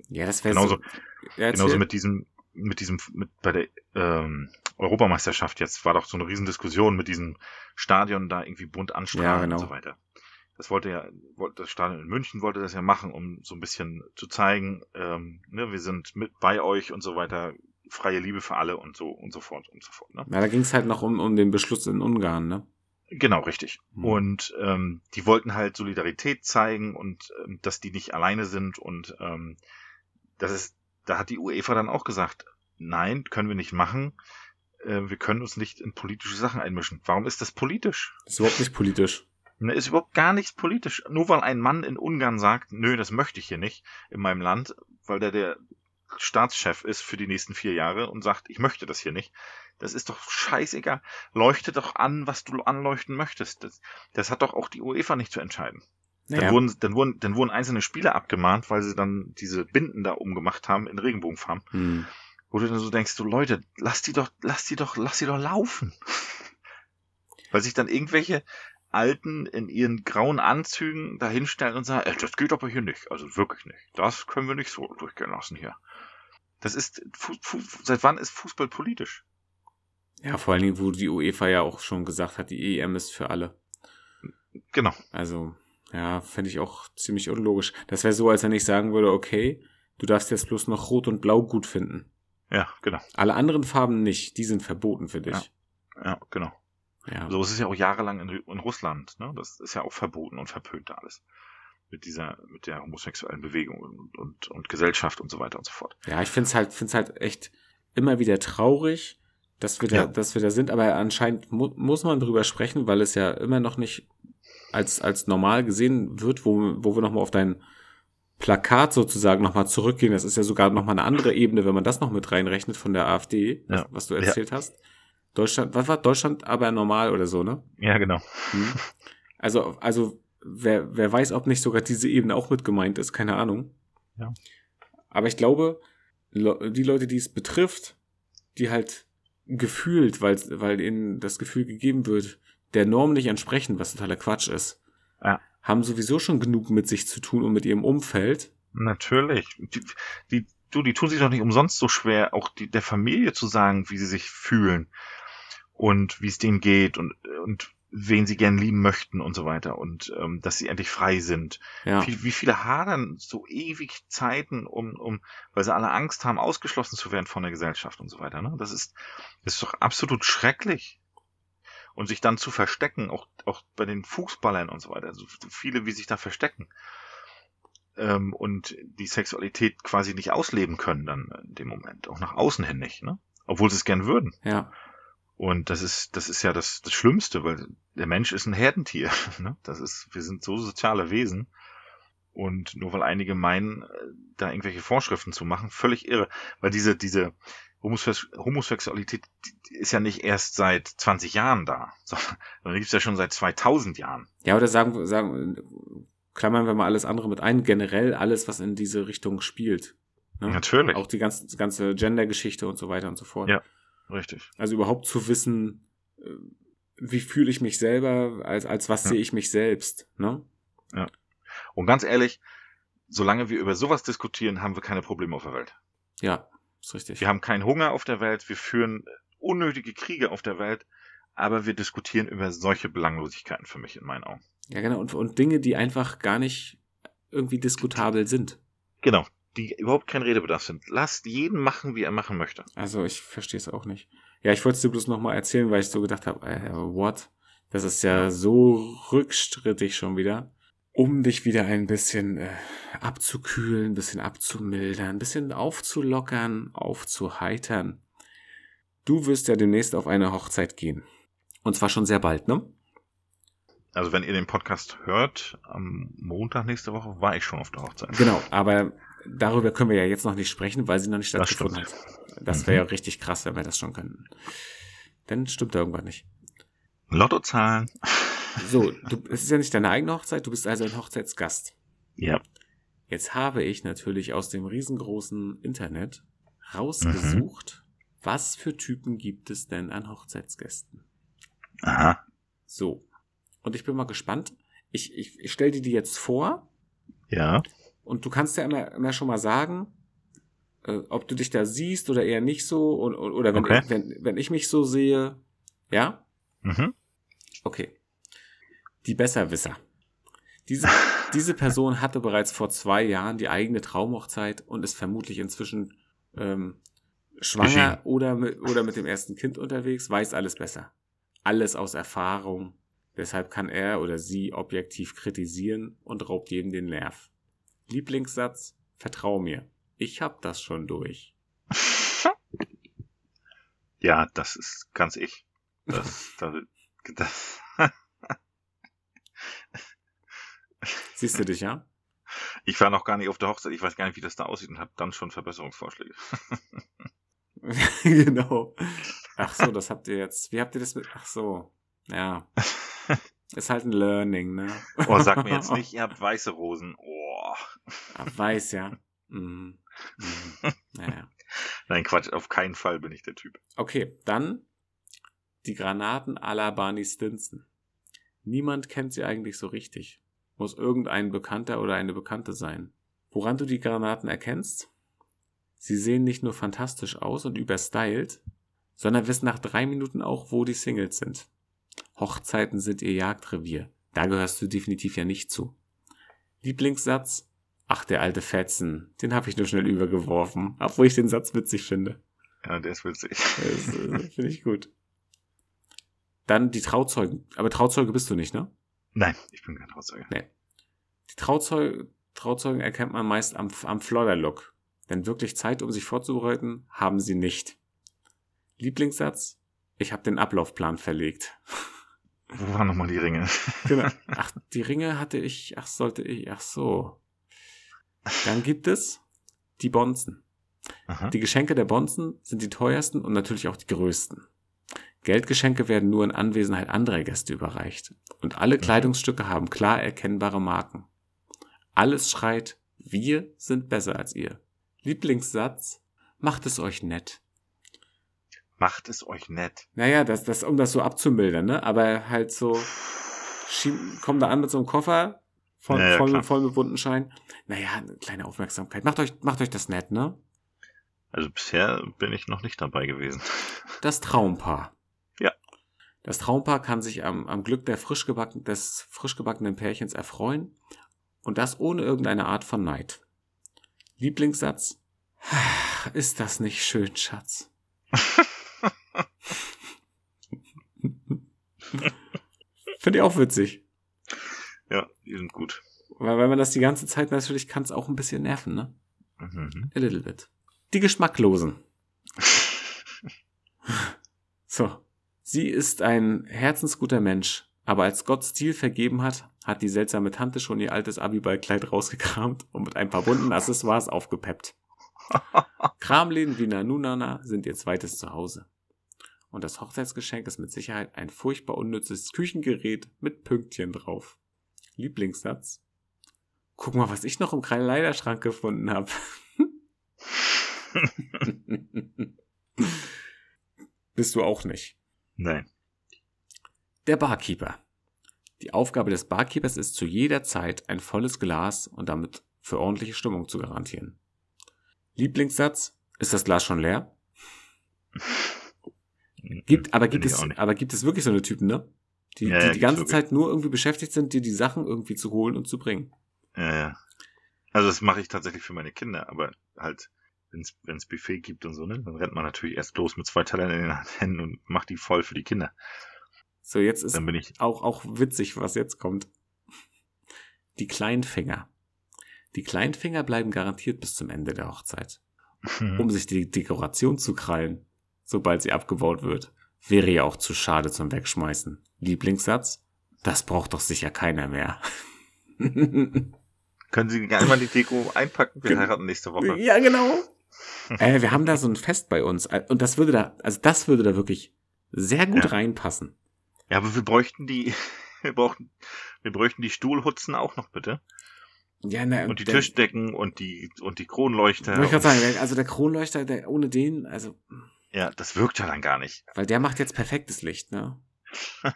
Speaker 2: Ja, das wäre
Speaker 1: Genauso,
Speaker 2: so. Ja,
Speaker 1: genauso mit diesem, mit diesem, mit bei der ähm, Europameisterschaft jetzt war doch so eine Riesendiskussion mit diesem Stadion da irgendwie bunt anstrahlen
Speaker 2: Ja, genau.
Speaker 1: und so weiter. Das wollte ja, wollte das Stadion in München wollte das ja machen, um so ein bisschen zu zeigen, ähm, ne, wir sind mit bei euch und so weiter, freie Liebe für alle und so und so fort und so fort. Ne?
Speaker 2: Ja, da ging es halt noch um, um den Beschluss in Ungarn, ne?
Speaker 1: Genau, richtig.
Speaker 2: Hm.
Speaker 1: Und ähm, die wollten halt Solidarität zeigen und ähm, dass die nicht alleine sind und ähm, das ist, da hat die UEFA dann auch gesagt, nein, können wir nicht machen. Äh, wir können uns nicht in politische Sachen einmischen. Warum ist das politisch?
Speaker 2: Ist überhaupt nicht politisch.
Speaker 1: Ne, ist überhaupt gar nichts politisch. Nur weil ein Mann in Ungarn sagt, nö, das möchte ich hier nicht in meinem Land, weil der der Staatschef ist für die nächsten vier Jahre und sagt, ich möchte das hier nicht. Das ist doch scheißegal. Leuchte doch an, was du anleuchten möchtest. Das, das hat doch auch die UEFA nicht zu entscheiden. Dann,
Speaker 2: Naja,
Speaker 1: wurden, dann, wurden, dann wurden einzelne Spieler abgemahnt, weil sie dann diese Binden da umgemacht haben in Regenbogenfarben.
Speaker 2: hm.
Speaker 1: Wo du dann so denkst, du Leute, lass die doch, lass die doch, lass die doch laufen. weil sich dann irgendwelche Alten in ihren grauen Anzügen dahinstellen und sagen, äh, das geht aber hier nicht. Also wirklich nicht. Das können wir nicht so durchgehen lassen hier. Das ist, Fu Fu seit wann ist Fußball politisch?
Speaker 2: ja, vor allen Dingen, wo die UEFA ja auch schon gesagt hat, die EM ist für alle.
Speaker 1: Genau.
Speaker 2: Also, ja, fände ich auch ziemlich unlogisch. Das wäre so, als wenn ich sagen würde, okay, du darfst jetzt bloß noch Rot und Blau gut finden.
Speaker 1: Ja, genau.
Speaker 2: Alle anderen Farben nicht, die sind verboten für dich.
Speaker 1: Ja, genau.
Speaker 2: Ja.
Speaker 1: So ist es ja auch jahrelang in, in Russland. Ne? Das ist ja auch verboten und verpönt alles. Mit dieser, mit der homosexuellen Bewegung und, und, und Gesellschaft und so weiter und so fort.
Speaker 2: Ja, ich finde es halt, find's halt echt immer wieder traurig, dass wir da,
Speaker 1: Ja.
Speaker 2: dass wir da sind, aber anscheinend mu muss man drüber sprechen, weil es ja immer noch nicht als, als normal gesehen wird, wo, wo wir nochmal auf dein Plakat sozusagen nochmal zurückgehen. Das ist ja sogar nochmal eine andere Ebene, wenn man das noch mit reinrechnet von der AfD, was,
Speaker 1: Ja.
Speaker 2: was du erzählt hast. Deutschland, was war Deutschland aber normal oder so, ne?
Speaker 1: Ja, genau.
Speaker 2: Hm. Also, also wer, wer weiß, ob nicht sogar diese Ebene auch mit gemeint ist, keine Ahnung.
Speaker 1: Ja.
Speaker 2: Aber ich glaube, die Leute, die es betrifft, die halt gefühlt, weil, weil ihnen das Gefühl gegeben wird, der Norm nicht entsprechen, was totaler Quatsch ist,
Speaker 1: Ja.
Speaker 2: haben sowieso schon genug mit sich zu tun und mit ihrem Umfeld.
Speaker 1: Natürlich. Die, die, du, die tun sich doch nicht umsonst so schwer, auch die, der Familie zu sagen, wie sie sich fühlen und wie es denen geht und, und wen sie gern lieben möchten und so weiter und ähm, dass sie endlich frei sind.
Speaker 2: Ja,
Speaker 1: Wie, wie viele hadern so ewig Zeiten, um, um, weil sie alle Angst haben, ausgeschlossen zu werden von der Gesellschaft und so weiter. Ne? Das ist, das ist doch absolut schrecklich. Und sich dann zu verstecken, auch, auch bei den Fußballern und so weiter, so viele, wie sich da verstecken. Ähm, und die Sexualität quasi nicht ausleben können dann in dem Moment, auch nach außen hin nicht, ne? Obwohl sie es gern würden.
Speaker 2: ja,
Speaker 1: Und das ist, das ist ja das, das Schlimmste, weil der Mensch ist ein Herdentier. Ne? Das ist, wir sind so soziale Wesen. Und nur weil einige meinen, äh, da irgendwelche Vorschriften zu machen, völlig irre. Weil diese, diese Homosexu Homosexualität ist ja nicht erst seit 20 Jahren da, sondern gibt es ja schon seit 2000 Jahren.
Speaker 2: ja, oder sagen, sagen, klammern wir mal alles andere mit ein, generell alles, was in diese Richtung spielt. Ne?
Speaker 1: Natürlich.
Speaker 2: Auch die ganze, ganze Gender-Geschichte und so weiter und so fort.
Speaker 1: Ja. Richtig.
Speaker 2: Also überhaupt zu wissen, äh, wie fühle ich mich selber, als, als was
Speaker 1: Ja.
Speaker 2: sehe ich mich selbst, ne?
Speaker 1: Und ganz ehrlich, solange wir über sowas diskutieren, haben wir keine Probleme auf der Welt.
Speaker 2: Ja, ist richtig.
Speaker 1: Wir haben keinen Hunger auf der Welt, wir führen unnötige Kriege auf der Welt, aber wir diskutieren über solche Belanglosigkeiten für mich in meinen Augen.
Speaker 2: Ja, genau. Und, und Dinge, die einfach gar nicht irgendwie diskutabel sind.
Speaker 1: Genau, die überhaupt kein Redebedarf sind. Lasst jeden machen, wie er machen möchte.
Speaker 2: Also ich verstehe es auch nicht. Ja, ich wollte es dir bloß nochmal erzählen, weil ich so gedacht habe, äh, what? Das ist ja so rückstrittig schon wieder. Um dich wieder ein bisschen äh, abzukühlen, ein bisschen abzumildern, ein bisschen aufzulockern, aufzuheitern. Du wirst ja demnächst auf eine Hochzeit gehen. Und zwar schon sehr bald, ne?
Speaker 1: Also wenn ihr den Podcast hört, am Montag nächste Woche war ich schon auf der Hochzeit.
Speaker 2: Genau, aber darüber können wir ja jetzt noch nicht sprechen, weil sie noch nicht
Speaker 1: Das
Speaker 2: stattgefunden
Speaker 1: stimmt.
Speaker 2: hat. Das wäre ja richtig krass, wenn wir das schon könnten. Dann stimmt da irgendwas nicht.
Speaker 1: Lottozahlen.
Speaker 2: So, du, es ist ja nicht deine eigene Hochzeit, du bist also ein Hochzeitsgast.
Speaker 1: Ja.
Speaker 2: Jetzt habe ich natürlich aus dem riesengroßen Internet rausgesucht, was für Typen gibt es denn an Hochzeitsgästen.
Speaker 1: Aha.
Speaker 2: So. Und ich bin mal gespannt. Ich, ich, ich stelle dir die jetzt vor
Speaker 1: Ja.
Speaker 2: und du kannst ja immer, immer schon mal sagen, äh, ob du dich da siehst oder eher nicht so und, oder wenn,
Speaker 1: Okay.
Speaker 2: ich, wenn, wenn ich mich so sehe. Ja?
Speaker 1: Mhm.
Speaker 2: Okay. Die Besserwisser. Diese, diese Person hatte bereits vor zwei Jahren die eigene Traumhochzeit und ist vermutlich inzwischen ähm, schwanger oder mit, oder mit dem ersten Kind unterwegs, weiß alles besser. Alles aus Erfahrung. Deshalb kann er oder sie objektiv kritisieren und raubt jedem den Nerv. Lieblingssatz, vertrau mir. Ich hab das schon durch.
Speaker 1: Ja, das ist ganz ich. Das, das, das,
Speaker 2: Siehst du dich, ja?
Speaker 1: ich war noch gar nicht auf der Hochzeit. Ich weiß gar nicht, wie das da aussieht und habe dann schon Verbesserungsvorschläge.
Speaker 2: genau. Ach so, das habt ihr jetzt. Wie habt ihr das mit? Ach so. Ja. Ist halt ein Learning, ne?
Speaker 1: Oh, sag mir jetzt nicht, ihr habt weiße Rosen. Oh.
Speaker 2: Ah, Weiß, ja. Mhm. Mhm. Naja.
Speaker 1: Nein, Quatsch, auf keinen Fall bin ich der Typ.
Speaker 2: Okay, dann die Granaten à la Barney Stinson. Niemand kennt sie eigentlich so richtig. Muss irgendein Bekannter oder eine Bekannte sein. Woran du die Granaten erkennst? Sie sehen nicht nur fantastisch aus und überstylt, sondern wissen nach drei Minuten auch, wo die Singles sind. Hochzeiten sind ihr Jagdrevier. Da gehörst du definitiv ja nicht zu. Lieblingssatz? Ach, der alte Fetzen. Den habe ich nur schnell übergeworfen, obwohl ich den Satz witzig finde.
Speaker 1: Ja, der ist witzig.
Speaker 2: Äh, finde ich gut. Dann die Trauzeugen. Aber Trauzeuge bist du nicht, ne?
Speaker 1: Nein, ich bin kein Trauzeuge.
Speaker 2: Die Trauzeu Trauzeugen erkennt man meist am, am Flodder-Look. Denn wirklich Zeit, um sich vorzubereiten, haben sie nicht. Lieblingssatz? Ich habe den Ablaufplan verlegt.
Speaker 1: Wo waren nochmal die Ringe?
Speaker 2: Genau. Ach, die Ringe hatte ich, ach, sollte ich, ach so. Dann gibt es die Bonzen.
Speaker 1: Aha.
Speaker 2: Die Geschenke der Bonzen sind die teuersten und natürlich auch die größten. Geldgeschenke werden nur in Anwesenheit anderer Gäste überreicht. Und alle Kleidungsstücke haben klar erkennbare Marken. Alles schreit, wir sind besser als ihr. Lieblingssatz, macht es euch nett.
Speaker 1: Macht es euch nett.
Speaker 2: Naja, das, das, um das so abzumildern, ne? Aber halt so, schieb, komm da an mit so einem Koffer, voll,
Speaker 1: Ja, ja,
Speaker 2: voll, voll mit bunten Schein. Naja, eine kleine Aufmerksamkeit. Macht euch, macht euch das nett, ne?
Speaker 1: Also bisher bin ich noch nicht dabei gewesen.
Speaker 2: Das Traumpaar. Das Traumpaar kann sich am, am Glück der frisch gebacken, des frisch gebackenen Pärchens erfreuen und das ohne irgendeine Art von Neid. Lieblingssatz? Ist das nicht schön, Schatz? Finde ich auch witzig.
Speaker 1: Ja, die sind gut.
Speaker 2: Weil wenn man das die ganze Zeit natürlich kann es auch ein bisschen nerven, ne?
Speaker 1: Mhm.
Speaker 2: A little bit. Die Geschmacklosen. So. Sie ist ein herzensguter Mensch, aber als Gott Stil vergeben hat, hat die seltsame Tante schon ihr altes Abiballkleid rausgekramt und mit ein paar bunten Accessoires aufgepeppt. Kramläden wie Nanunana sind ihr zweites Zuhause. Und das Hochzeitsgeschenk ist mit Sicherheit ein furchtbar unnützes Küchengerät mit Pünktchen drauf. Lieblingssatz. Guck mal, was ich noch im Kleiderschrank gefunden habe. Bist du auch nicht.
Speaker 1: Nein.
Speaker 2: Der Barkeeper. Die Aufgabe des Barkeepers ist zu jeder Zeit ein volles Glas und damit für ordentliche Stimmung zu garantieren. Lieblingssatz? Ist das Glas schon leer? Gibt, aber gibt es, aber gibt es wirklich so eine Typen, ne? Die,
Speaker 1: Ja,
Speaker 2: die
Speaker 1: ja,
Speaker 2: die ganze
Speaker 1: wirklich.
Speaker 2: Zeit nur irgendwie beschäftigt sind, dir die Sachen irgendwie zu holen und zu bringen.
Speaker 1: Ja, ja. Also das mache ich tatsächlich für meine Kinder, aber halt, wenn's wenn's Buffet gibt und so, ne, dann rennt man natürlich erst los mit zwei Tellern in den Händen und macht die voll für die Kinder.
Speaker 2: So, jetzt ist
Speaker 1: Dann bin ich,
Speaker 2: auch, auch witzig, was jetzt kommt. Die Kleinfinger. Die Kleinfinger bleiben garantiert bis zum Ende der Hochzeit. um sich die Dekoration zu krallen, sobald sie abgebaut wird. Wäre ja auch zu schade zum Wegschmeißen. Lieblingssatz? Das braucht doch sicher keiner mehr.
Speaker 1: Können Sie gerne mal die Deko einpacken? Wir heiraten nächste Woche.
Speaker 2: Ja, genau. Äh, wir haben da so ein Fest bei uns. Und das würde da, also das würde da wirklich sehr gut
Speaker 1: Ja.
Speaker 2: reinpassen.
Speaker 1: Ja, aber wir bräuchten die, wir brauchen, wir bräuchten die Stuhlhutzen auch noch bitte.
Speaker 2: Ja, na,
Speaker 1: Und die
Speaker 2: der-
Speaker 1: Tischdecken und die, und die Kronleuchter.
Speaker 2: Wollte ich gerade sagen, also der Kronleuchter, der, ohne den, also,
Speaker 1: Ja, das wirkt ja dann gar nicht.
Speaker 2: weil der macht jetzt perfektes Licht, ne?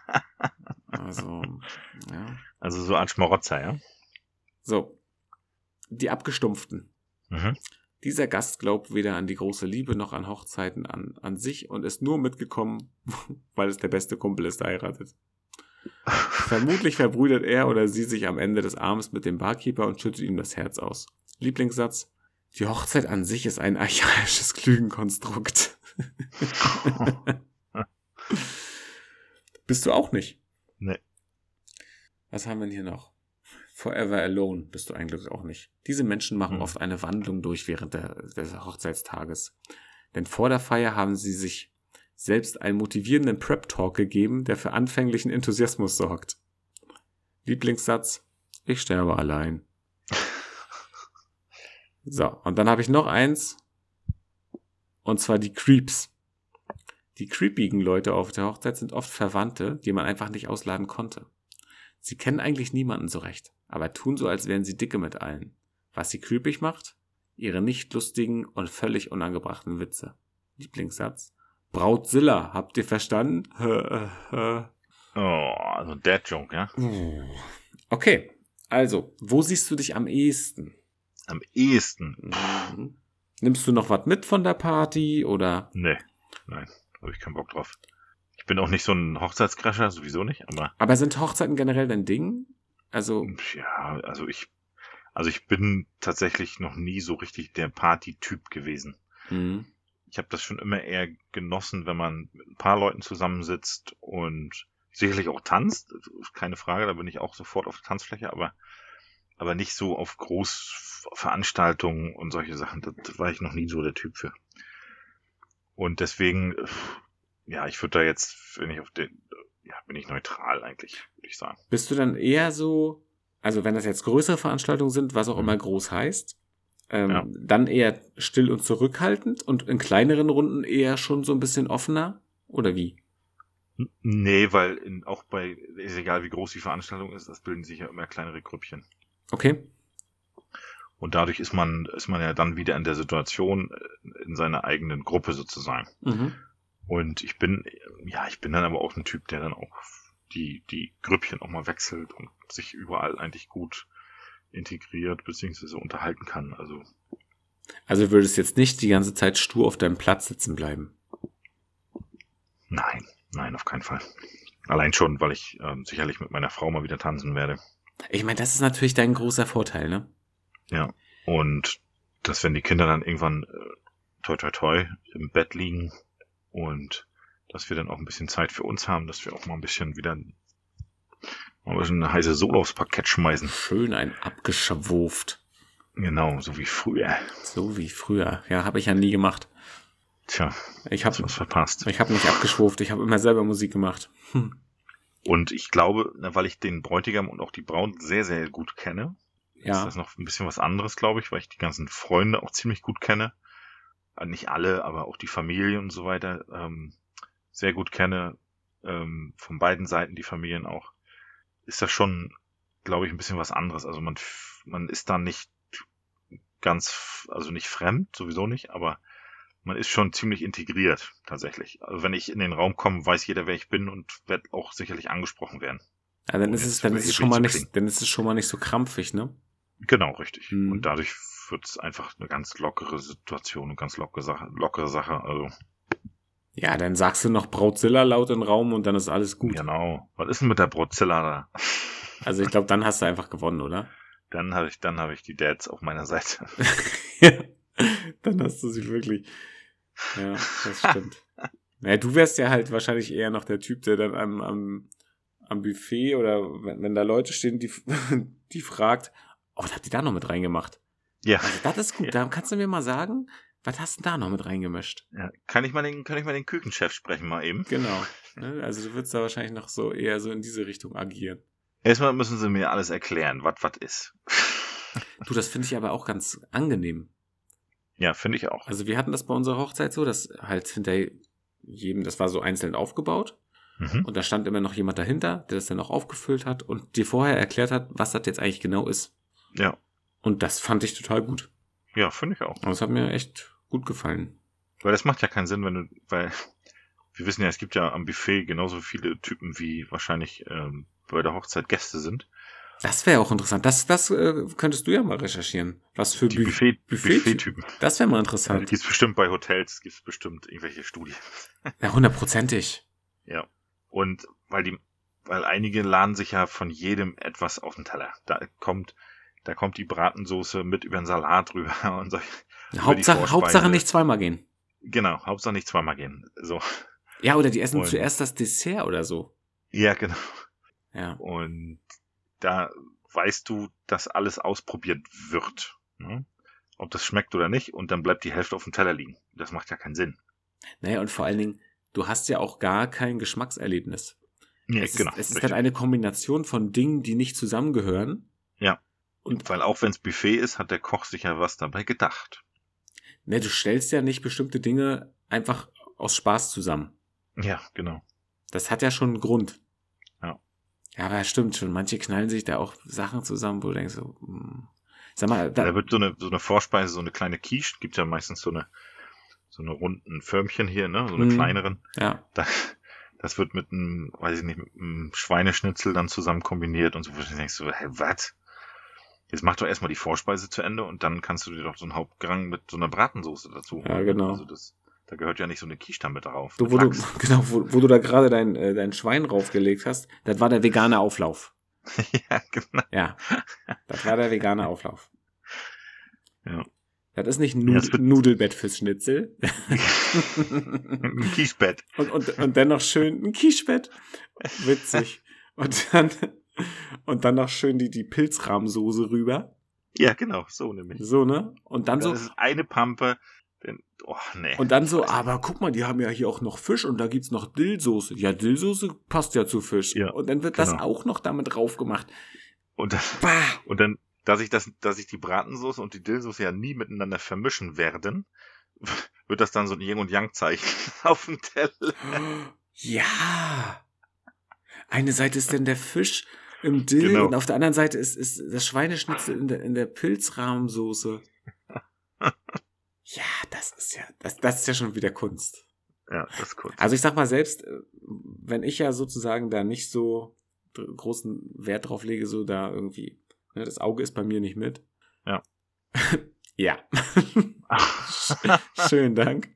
Speaker 2: Also, ja.
Speaker 1: Also so ein Schmarotzer, ja?
Speaker 2: So. Die Abgestumpften.
Speaker 1: Mhm.
Speaker 2: Dieser Gast glaubt weder an die große Liebe noch an Hochzeiten an, an sich und ist nur mitgekommen, weil es der beste Kumpel ist, der heiratet. Vermutlich verbrüdert er oder sie sich am Ende des Abends mit dem Barkeeper und schüttet ihm das Herz aus. Lieblingssatz. Die Hochzeit an sich ist ein archaisches Klügenkonstrukt. Bist du auch nicht?
Speaker 1: Nee.
Speaker 2: Was haben wir denn hier noch? Forever Alone bist du eigentlich auch nicht. Diese Menschen machen
Speaker 1: Hm.
Speaker 2: oft eine Wandlung durch während der, des Hochzeitstages. Denn vor der Feier haben sie sich selbst einen motivierenden Prep-Talk gegeben, der für anfänglichen Enthusiasmus sorgt. Lieblingssatz, ich sterbe allein. So, und dann habe ich noch eins. Und zwar die Creeps. Die creepigen Leute auf der Hochzeit sind oft Verwandte, die man einfach nicht ausladen konnte. Sie kennen eigentlich niemanden so recht, aber tun so, als wären sie dicke mit allen. Was sie creepig macht? Ihre nicht lustigen und völlig unangebrachten Witze. Lieblingssatz. Brautzilla, habt ihr verstanden?
Speaker 1: Oh, also Dad Joke, ja?
Speaker 2: Okay, also, wo siehst du dich am ehesten?
Speaker 1: Am ehesten.
Speaker 2: Mhm. Nimmst du noch was mit von der Party oder?
Speaker 1: Nee, nein, habe ich keinen Bock drauf. Ich bin auch nicht so ein Hochzeitscrasher, sowieso nicht, aber
Speaker 2: Aber sind Hochzeiten generell dein Ding? Also,
Speaker 1: ja, also ich, also ich bin tatsächlich noch nie so richtig der Party-Typ gewesen.
Speaker 2: mhm.
Speaker 1: Ich habe das schon immer eher genossen, wenn man mit ein paar Leuten zusammensitzt und sicherlich auch tanzt, keine Frage, da bin ich auch sofort auf der Tanzfläche, aber aber nicht so auf Großveranstaltungen und solche Sachen. Da war ich noch nie so der Typ für. Und deswegen, ja, ich würde da jetzt, wenn ich auf den, ja, bin ich neutral eigentlich, würde ich sagen.
Speaker 2: bist du dann eher so, also wenn das jetzt größere Veranstaltungen sind, was auch
Speaker 1: Mhm.
Speaker 2: immer groß heißt, ähm,
Speaker 1: Ja.
Speaker 2: dann eher still und zurückhaltend und in kleineren Runden eher schon so ein bisschen offener? Oder wie?
Speaker 1: Nee, weil in, auch bei, ist egal wie groß die Veranstaltung ist, das bilden sich ja immer kleinere Grüppchen.
Speaker 2: Okay.
Speaker 1: Und dadurch ist man, ist man ja dann wieder in der Situation, äh, in seiner eigenen Gruppe sozusagen.
Speaker 2: Mhm.
Speaker 1: Und ich bin, ja, ich bin dann aber auch ein Typ, der dann auch die, die Grüppchen auch mal wechselt und sich überall eigentlich gut integriert bzw. unterhalten kann. Also
Speaker 2: Also würdest jetzt nicht die ganze Zeit stur auf deinem Platz sitzen bleiben.
Speaker 1: nein, nein, auf keinen Fall. Allein schon, weil ich ähm, sicherlich mit meiner Frau mal wieder tanzen werde.
Speaker 2: Ich meine, das ist natürlich dein großer Vorteil, ne?
Speaker 1: Und dass wenn die Kinder dann irgendwann äh, toi toi toi im Bett liegen und dass wir dann auch ein bisschen Zeit für uns haben, dass wir auch mal ein bisschen wieder mal ein bisschen eine heiße Sohle aufs Parkett schmeißen.
Speaker 2: Schön ein abgeschwurft.
Speaker 1: Genau, so wie früher.
Speaker 2: So wie früher. Ja, habe ich ja nie gemacht.
Speaker 1: Tja,
Speaker 2: Ich habe
Speaker 1: was verpasst.
Speaker 2: ich hab nicht abgeschwurft, ich habe immer selber Musik gemacht. Hm.
Speaker 1: Und ich glaube, weil ich den Bräutigam und auch die Braut sehr, sehr gut kenne, ist
Speaker 2: Ja.
Speaker 1: das noch ein bisschen was anderes, glaube ich, weil ich die ganzen Freunde auch ziemlich gut kenne. Äh, Nicht alle, aber auch die Familie und so weiter ähm, sehr gut kenne. Ähm, von beiden Seiten die Familien auch. Ist das schon, glaube ich, ein bisschen was anderes. Also man, man ist da nicht ganz, also nicht fremd, sowieso nicht, aber man ist schon ziemlich integriert, tatsächlich. Also wenn ich in den Raum komme, weiß jeder, wer ich bin und wird auch sicherlich angesprochen werden.
Speaker 2: ja dann ist es, dann ist es schon mal nicht, dann ist es schon mal nicht so krampfig, ne?
Speaker 1: Genau, richtig.
Speaker 2: Mhm.
Speaker 1: Und dadurch wird es einfach eine ganz lockere Situation, eine ganz lockere Sache, lockere Sache. Also,
Speaker 2: Ja, dann sagst du noch Brautzilla laut im Raum und dann ist alles gut.
Speaker 1: genau. Was ist denn mit der Brozilla da?
Speaker 2: Also ich glaube, dann hast du einfach gewonnen, oder?
Speaker 1: Dann habe ich, dann habe ich die Dads auf meiner Seite.
Speaker 2: Ja, dann hast du sie wirklich. Ja, das stimmt. Naja, du wärst ja halt wahrscheinlich eher noch der Typ, der dann am, am, am Buffet oder wenn, wenn da Leute stehen, die, die fragt, oh, was habt ihr da noch mit reingemacht?
Speaker 1: Ja.
Speaker 2: Also das ist gut. Da kannst du mir mal sagen, was hast du da noch mit reingemischt?
Speaker 1: ja. Kann ich mal den, kann ich mal den Küchenchef sprechen mal eben?
Speaker 2: Genau. Ne, Also du würdest da wahrscheinlich noch so eher so in diese Richtung agieren.
Speaker 1: Erstmal müssen sie mir alles erklären, was was ist.
Speaker 2: Du, das finde ich aber auch ganz angenehm.
Speaker 1: Ja, finde ich auch.
Speaker 2: Also wir hatten das bei unserer Hochzeit so, dass halt hinter jedem, das war so einzeln aufgebaut.
Speaker 1: Mhm.
Speaker 2: Und da stand immer noch jemand dahinter, der das dann auch aufgefüllt hat und dir vorher erklärt hat, was das jetzt eigentlich genau ist.
Speaker 1: Ja.
Speaker 2: Und das fand ich total gut.
Speaker 1: Ja, finde ich auch.
Speaker 2: Und das hat mir echt gut gefallen.
Speaker 1: Weil das macht ja keinen Sinn, wenn du, weil wir wissen ja, es gibt ja am Buffet genauso viele Typen, wie wahrscheinlich ähm, bei der Hochzeit Gäste sind.
Speaker 2: Das wäre auch interessant. Das, das äh, könntest du ja mal recherchieren. Was für Bü-
Speaker 1: Buffet,
Speaker 2: Buffet-
Speaker 1: Buffet-Typen.
Speaker 2: Das wäre mal
Speaker 1: Ja,
Speaker 2: interessant.
Speaker 1: die ist bestimmt bei Hotels, gibt es bestimmt irgendwelche Studien.
Speaker 2: Ja, hundertprozentig.
Speaker 1: Ja. Und weil die, weil einige laden sich ja von jedem etwas auf den Teller. Da kommt, da kommt die Bratensoße mit über den Salat rüber und so. die
Speaker 2: Hauptsache. Hauptsache nicht zweimal gehen.
Speaker 1: Genau, Hauptsache nicht zweimal gehen. So.
Speaker 2: Ja, oder die essen
Speaker 1: Und-
Speaker 2: zuerst das Dessert oder so.
Speaker 1: Ja, genau.
Speaker 2: Ja.
Speaker 1: Und da weißt du, dass alles ausprobiert wird. Ne? Ob das schmeckt oder nicht. Und dann bleibt die Hälfte auf dem Teller liegen. Das macht ja keinen Sinn.
Speaker 2: Naja, und vor allen Dingen, du hast ja auch gar kein Geschmackserlebnis.
Speaker 1: Ja,
Speaker 2: es
Speaker 1: genau.
Speaker 2: ist, es ist
Speaker 1: richtig.
Speaker 2: dann eine Kombination von Dingen, die nicht zusammengehören.
Speaker 1: Ja.
Speaker 2: Und
Speaker 1: Weil auch wenn es Buffet ist, hat der Koch sich ja was dabei gedacht.
Speaker 2: ne, du stellst ja nicht bestimmte Dinge einfach aus Spaß zusammen.
Speaker 1: Ja, genau.
Speaker 2: Das hat ja schon einen Grund.
Speaker 1: Ja.
Speaker 2: Ja, aber stimmt schon. Manche knallen sich da auch Sachen zusammen, wo du denkst, so, hm. sag mal, da,
Speaker 1: Da wird so eine, so eine Vorspeise, so eine kleine Quiche, gibt ja meistens so eine, so eine runden Förmchen hier, ne, so eine
Speaker 2: Mhm.
Speaker 1: kleineren.
Speaker 2: ja,
Speaker 1: Da, das wird mit einem, weiß ich nicht, mit einem Schweineschnitzel dann zusammen kombiniert und so, wo du denkst so, hä, was? Jetzt mach doch erstmal die Vorspeise zu Ende und dann kannst du dir doch so einen Hauptgang mit so einer Bratensoße dazu.
Speaker 2: Ja, genau.
Speaker 1: Also das, da gehört ja nicht so eine Quiche mit drauf.
Speaker 2: du, wo du, genau, wo, wo du da gerade dein, äh, dein Schwein raufgelegt hast, das war der vegane Auflauf.
Speaker 1: ja, genau.
Speaker 2: Ja, das war der vegane Auflauf.
Speaker 1: Ja.
Speaker 2: Das ist nicht
Speaker 1: Ja,
Speaker 2: Nud
Speaker 1: wird-
Speaker 2: Nudelbett fürs Schnitzel.
Speaker 1: Ein Quichebett.
Speaker 2: und, und, und dann noch schön ein Quichebett. Witzig. Und dann, und dann noch schön die, die Pilzrahmsoße rüber.
Speaker 1: Ja, genau, so nämlich.
Speaker 2: So, ne? Und dann so,
Speaker 1: Das ist eine Pampe. Denn, oh, nee.
Speaker 2: und dann so, aber guck mal, die haben ja hier auch noch Fisch und da gibt's noch Dillsoße. Ja, Dillsoße passt ja zu Fisch.
Speaker 1: Ja,
Speaker 2: und dann wird das
Speaker 1: genau.
Speaker 2: auch noch damit drauf gemacht.
Speaker 1: Und dann,
Speaker 2: Bah!
Speaker 1: Und dann, dass ich das, dass ich die Bratensoße und die Dillsoße ja nie miteinander vermischen werden, wird das dann so ein Yin und Yang Zeichen auf dem Teller.
Speaker 2: Ja. Eine Seite ist denn der Fisch im Dill
Speaker 1: Genau.
Speaker 2: und auf der anderen Seite ist, ist das Schweineschnitzel in der, in der Pilzrahmsoße. Ja, das ist ja, das, das ist ja schon wieder Kunst.
Speaker 1: Ja, das ist kurz.
Speaker 2: Also ich sag mal selbst, äh, wenn ich ja sozusagen da nicht so großen Wert drauf lege, so da irgendwie, ne, das Auge ist bei mir nicht mit.
Speaker 1: Ja.
Speaker 2: ja. Schönen Dank.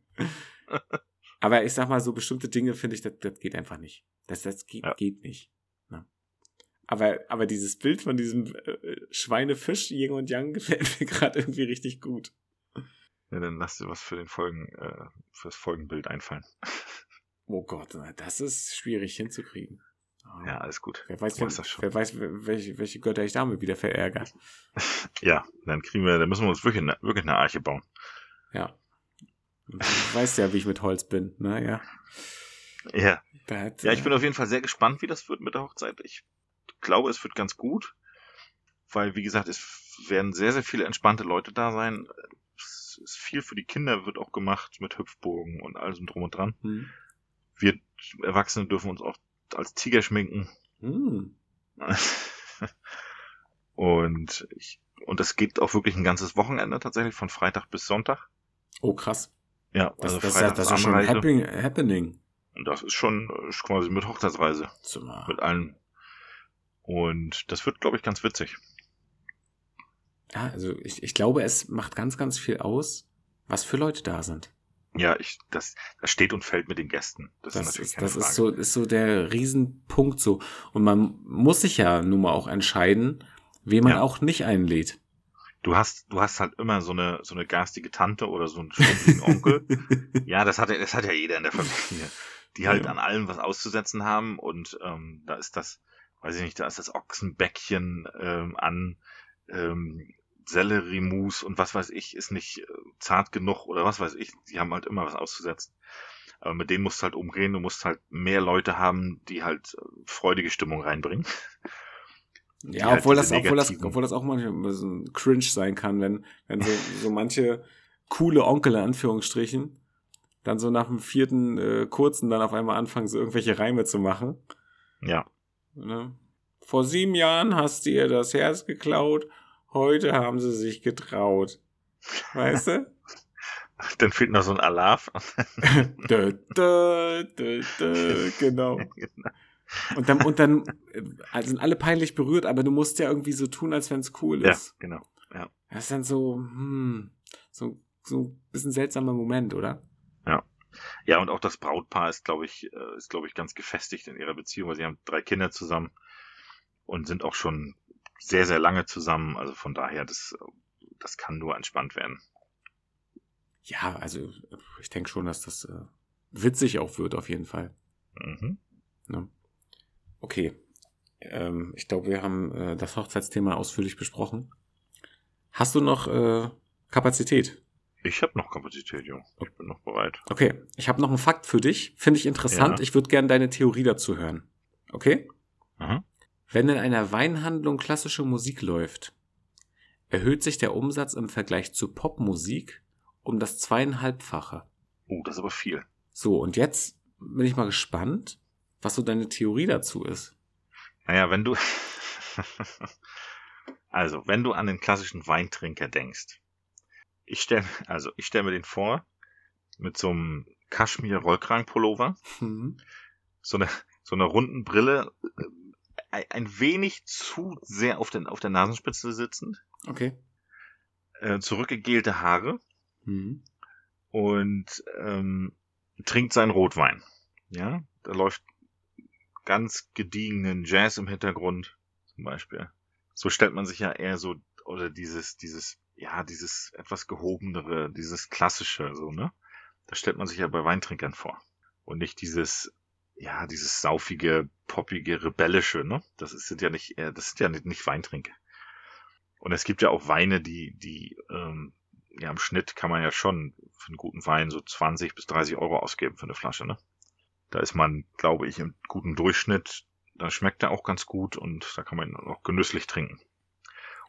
Speaker 2: Aber ich sag mal, so bestimmte Dinge finde ich, das, das geht einfach nicht. Das, das geht,
Speaker 1: Ja.
Speaker 2: geht nicht. Aber, aber dieses Bild von diesem äh, Schweinefisch, Yin und Yang, gefällt mir gerade irgendwie richtig gut.
Speaker 1: ja, dann lass dir was für den Folgen, äh, fürs Folgenbild einfallen.
Speaker 2: Oh Gott, das ist schwierig hinzukriegen. Ah.
Speaker 1: Ja, alles gut.
Speaker 2: Wer weiß, wer, wer weiß, welche, welche Götter ich damit wieder verärgere.
Speaker 1: Ja, dann kriegen wir, dann müssen wir uns wirklich eine, wirklich eine Arche bauen.
Speaker 2: Ja. Du weißt ja, wie ich mit Holz bin, ne? Ja.
Speaker 1: Ja.
Speaker 2: Hat,
Speaker 1: Ja, ich
Speaker 2: äh,
Speaker 1: bin auf jeden Fall sehr gespannt, wie das wird mit der Hochzeit. Ich glaube, es wird ganz gut, weil, wie gesagt, es werden sehr, sehr viele entspannte Leute da sein. Es ist viel für die Kinder, wird auch gemacht mit Hüpfburgen und allem drum und dran.
Speaker 2: Hm.
Speaker 1: Wir Erwachsene dürfen uns auch als Tiger schminken.
Speaker 2: Hm.
Speaker 1: und ich, und es geht auch wirklich ein ganzes Wochenende tatsächlich, von Freitag bis Sonntag.
Speaker 2: Oh, krass.
Speaker 1: Ja,
Speaker 2: Das,
Speaker 1: also
Speaker 2: das,
Speaker 1: Freitag
Speaker 2: das, das ist schon happening, happening.
Speaker 1: Und das ist schon äh, quasi mit Hochzeitsreise.
Speaker 2: Zimmer.
Speaker 1: Mit allen. Und das wird, glaube ich, ganz witzig.
Speaker 2: Ja, also ich, ich glaube, es macht ganz, ganz viel aus, was für Leute da sind.
Speaker 1: Ja, ich, das, das steht und fällt mit den Gästen. Das, ist
Speaker 2: Das,
Speaker 1: natürlich
Speaker 2: ist,
Speaker 1: keine
Speaker 2: das
Speaker 1: Frage.
Speaker 2: ist so, ist so der Riesenpunkt so. Und man muss sich ja nun mal auch entscheiden, wen man
Speaker 1: Ja.
Speaker 2: auch nicht einlädt.
Speaker 1: Du hast, du hast halt immer so eine, so eine garstige Tante oder so einen schwummeligen Onkel. Ja, das hat, ja- das hat ja jeder in der Familie. Die halt
Speaker 2: Ja.
Speaker 1: an allem was auszusetzen haben und ähm, da ist das, weiß ich nicht, da ist das Ochsenbäckchen ähm, an ähm, Selleriemus und was weiß ich, ist nicht äh, zart genug oder was weiß ich. Die haben halt immer was auszusetzen. Aber mit denen musst du halt umgehen, du musst halt mehr Leute haben, die halt äh, freudige Stimmung reinbringen.
Speaker 2: Ja, halt obwohl, das, obwohl, das, obwohl das auch manchmal ein cringe sein kann, wenn, wenn so, so manche coole Onkel in Anführungsstrichen dann so nach dem vierten äh, kurzen dann auf einmal anfangen, so irgendwelche Reime zu machen.
Speaker 1: Ja.
Speaker 2: Ne? Vor sieben Jahren hast du ihr das Herz geklaut, heute haben sie sich getraut. Weißt du?
Speaker 1: Dann fehlt noch so ein Alarv.
Speaker 2: dö, dö, dö, dö, genau. genau. Und dann, und dann also sind alle peinlich berührt, aber du musst ja irgendwie so tun, als wenn es cool ist.
Speaker 1: Ja, genau. Ja.
Speaker 2: Das ist dann so, hm, so, so ein bisschen seltsamer Moment, oder?
Speaker 1: Ja. Und auch das Brautpaar ist, glaube ich, äh, ist, glaube ich, ganz gefestigt in ihrer Beziehung, weil sie haben drei Kinder zusammen und sind auch schon sehr, sehr lange zusammen. Also von daher, das, das kann nur entspannt werden.
Speaker 2: Ja, also ich denke schon, dass das äh, witzig auch wird, auf jeden Fall. Mhm. Ja. Okay. Ähm, ich glaube, wir haben äh, das Hochzeitsthema ausführlich besprochen. Hast du noch äh, Kapazität?
Speaker 1: Ich habe noch Kapazität, Junge. Ich bin noch bereit.
Speaker 2: Okay, ich habe noch einen Fakt für dich. Finde ich interessant. Ja. Ich würde gerne deine Theorie dazu hören. Okay? Mhm. Wenn in einer Weinhandlung klassische Musik läuft, erhöht sich der Umsatz im Vergleich zu Popmusik um das zweieinhalbfache.
Speaker 1: Oh, das ist aber viel.
Speaker 2: So, und jetzt bin ich mal gespannt, was so deine Theorie dazu ist.
Speaker 1: Naja, wenn du. also, wenn du an den klassischen Weintrinker denkst. Ich stelle also ich stell mir den vor mit so einem Kaschmir-Rollkragenpullover, mhm. so, eine, so einer runden Brille, äh, ein wenig zu sehr auf, den, auf der Nasenspitze sitzend.
Speaker 2: Okay.
Speaker 1: Äh, zurückgegelte Haare. Mhm. Und ähm, trinkt seinen Rotwein. Ja, da läuft ganz gediegenen Jazz im Hintergrund zum Beispiel. So stellt man sich ja eher so, oder dieses, dieses, ja, dieses etwas gehobenere, dieses klassische, so, ne? Das stellt man sich ja bei Weintrinkern vor. Und nicht dieses, ja, dieses saufige, poppige, rebellische, ne? Das sind ja nicht, das sind ja nicht, nicht Weintrinker. Und es gibt ja auch Weine, die, die, ähm, ja, im Schnitt kann man ja schon für einen guten Wein so 20 bis 30 Euro ausgeben für eine Flasche, ne? Da ist man, glaube ich, im guten Durchschnitt. Da schmeckt er auch ganz gut und da kann man auch genüsslich trinken.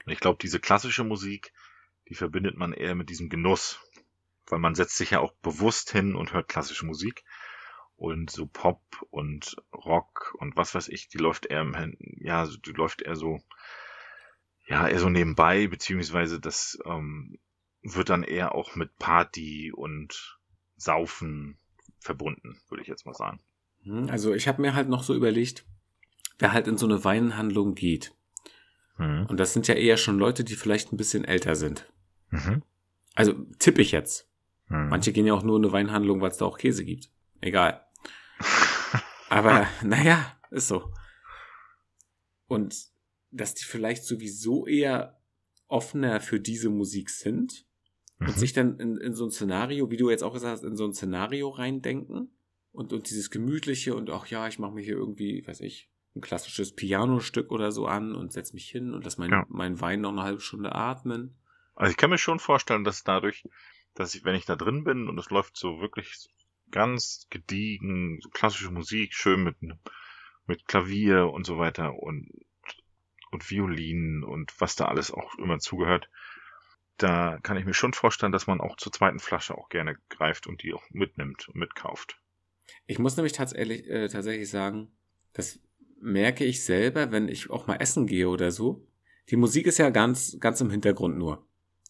Speaker 1: Und ich glaube, diese klassische Musik, die verbindet man eher mit diesem Genuss. Weil man setzt sich ja auch bewusst hin und hört klassische Musik. Und so Pop und Rock und was weiß ich, die läuft eher im, ja, die läuft eher so, ja, eher so nebenbei, beziehungsweise das ähm, wird dann eher auch mit Party und Saufen verbunden, würde ich jetzt mal sagen.
Speaker 2: Hm, also ich habe mir halt noch so überlegt, wer halt in so eine Weinhandlung geht. Mhm. Und das sind ja eher schon Leute, die vielleicht ein bisschen älter sind. Mhm. Also tippe ich jetzt. Mhm. Manche gehen ja auch nur in eine Weinhandlung, weil es da auch Käse gibt. Egal. Aber naja, ist so. Und dass die vielleicht sowieso eher offener für diese Musik sind und mhm. sich dann in, in so ein Szenario, wie du jetzt auch gesagt hast, in so ein Szenario reindenken und, und dieses gemütliche und auch ja, ich mache mir hier irgendwie, weiß ich, ein klassisches Pianostück oder so an und setz mich hin und lass mein, ja. mein Wein noch eine halbe Stunde atmen.
Speaker 1: Also ich kann mir schon vorstellen, dass dadurch, dass ich, wenn ich da drin bin und es läuft so wirklich ganz gediegen, so klassische Musik, schön mit, mit Klavier und so weiter und, und Violinen und was da alles auch immer zugehört, da kann ich mir schon vorstellen, dass man auch zur zweiten Flasche auch gerne greift und die auch mitnimmt und mitkauft.
Speaker 2: Ich muss nämlich tatsächlich, äh, tatsächlich sagen, das merke ich selber, wenn ich auch mal essen gehe oder so. Die Musik ist ja ganz, ganz im Hintergrund nur,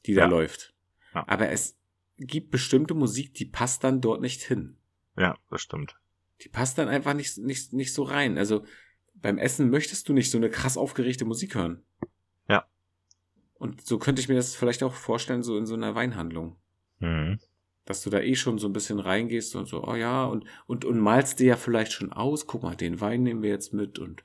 Speaker 2: die da ja. läuft. Ja. Aber es gibt bestimmte Musik, die passt dann dort nicht hin.
Speaker 1: Ja, das stimmt.
Speaker 2: Die passt dann einfach nicht, nicht, nicht so rein. Also beim Essen möchtest du nicht so eine krass aufgeregte Musik hören. Und so könnte ich mir das vielleicht auch vorstellen, so in so einer Weinhandlung. Mhm. Dass du da eh schon so ein bisschen reingehst und so, oh ja, und, und, und malst dir ja vielleicht schon aus, guck mal, den Wein nehmen wir jetzt mit und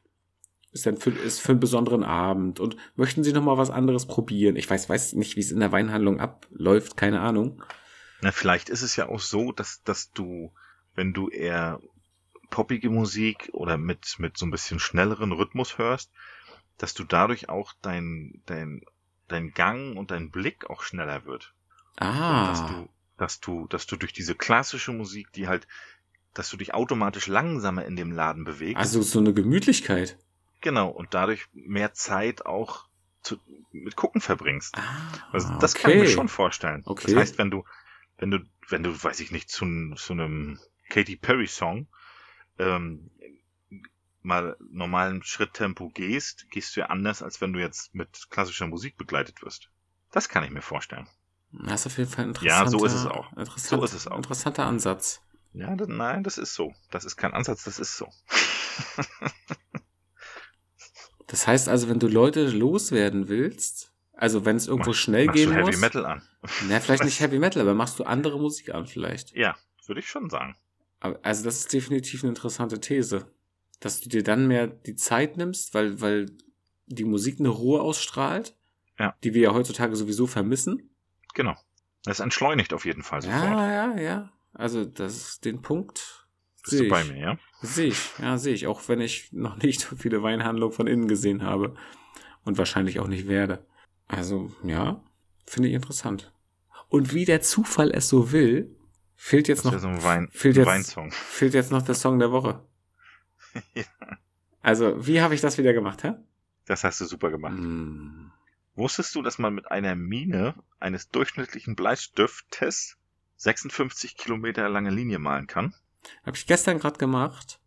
Speaker 2: ist dann für, ist für einen besonderen Abend und möchten Sie noch mal was anderes probieren? Ich weiß, weiß nicht, wie es in der Weinhandlung abläuft, keine Ahnung.
Speaker 1: Na, vielleicht ist es ja auch so, dass, dass du, wenn du eher poppige Musik oder mit, mit so ein bisschen schnelleren Rhythmus hörst, dass du dadurch auch dein, dein dein Gang und dein Blick auch schneller wird.
Speaker 2: Ah.
Speaker 1: Dass du, dass du, dass du durch diese klassische Musik, die halt, dass du dich automatisch langsamer in dem Laden bewegst.
Speaker 2: Also so eine Gemütlichkeit.
Speaker 1: Genau, und dadurch mehr Zeit auch zu, mit Gucken verbringst.
Speaker 2: Ah,
Speaker 1: Also das kann ich mir
Speaker 2: okay.
Speaker 1: schon vorstellen.
Speaker 2: Okay.
Speaker 1: Das heißt, wenn du, wenn du, wenn du, weiß ich nicht, zu, zu einem Katy Perry Song ähm, mal normalen Schritttempo gehst, gehst du ja anders, als wenn du jetzt mit klassischer Musik begleitet wirst. Das kann ich mir vorstellen.
Speaker 2: Das ist auf jeden Fall ein
Speaker 1: Ja, so ist es auch.
Speaker 2: Interessant,
Speaker 1: So ist es auch.
Speaker 2: Interessanter Ansatz.
Speaker 1: Ja, das, nein, das ist so. Das ist kein Ansatz, das ist so.
Speaker 2: Das heißt also, wenn du Leute loswerden willst, also wenn es irgendwo
Speaker 1: Mach-
Speaker 2: schnell
Speaker 1: Machst
Speaker 2: gehen
Speaker 1: du Heavy
Speaker 2: muss,
Speaker 1: Metal an?
Speaker 2: na, vielleicht nicht Heavy Metal, aber machst du andere Musik an vielleicht.
Speaker 1: Ja, würde ich schon sagen.
Speaker 2: Aber, also das ist definitiv eine interessante These, dass du dir dann mehr die Zeit nimmst, weil, weil die Musik eine Ruhe ausstrahlt,
Speaker 1: Ja.
Speaker 2: die wir ja heutzutage sowieso vermissen.
Speaker 1: Genau. Das entschleunigt auf jeden Fall sofort.
Speaker 2: Ja, ja, ja. Also das ist den Punkt.
Speaker 1: Bist
Speaker 2: sehe
Speaker 1: du bei
Speaker 2: ich.
Speaker 1: mir, ja?
Speaker 2: Sehe ich, ja, sehe ich. Auch wenn ich noch nicht so viele Weinhandlungen von innen gesehen habe. Und wahrscheinlich auch nicht werde. Also, ja, finde ich interessant. Und wie der Zufall es so will, fehlt jetzt
Speaker 1: Das
Speaker 2: noch,
Speaker 1: so ein Wein,
Speaker 2: fehlt jetzt,
Speaker 1: Weinsong.
Speaker 2: fehlt jetzt noch der Song der Woche.
Speaker 1: Ja.
Speaker 2: Also, wie habe ich das wieder gemacht, hä?
Speaker 1: Das hast du super gemacht.
Speaker 2: Hm.
Speaker 1: Wusstest du, dass man mit einer Mine eines durchschnittlichen Bleistiftes 56 Kilometer lange Linie malen kann?
Speaker 2: Habe ich gestern gerade gemacht.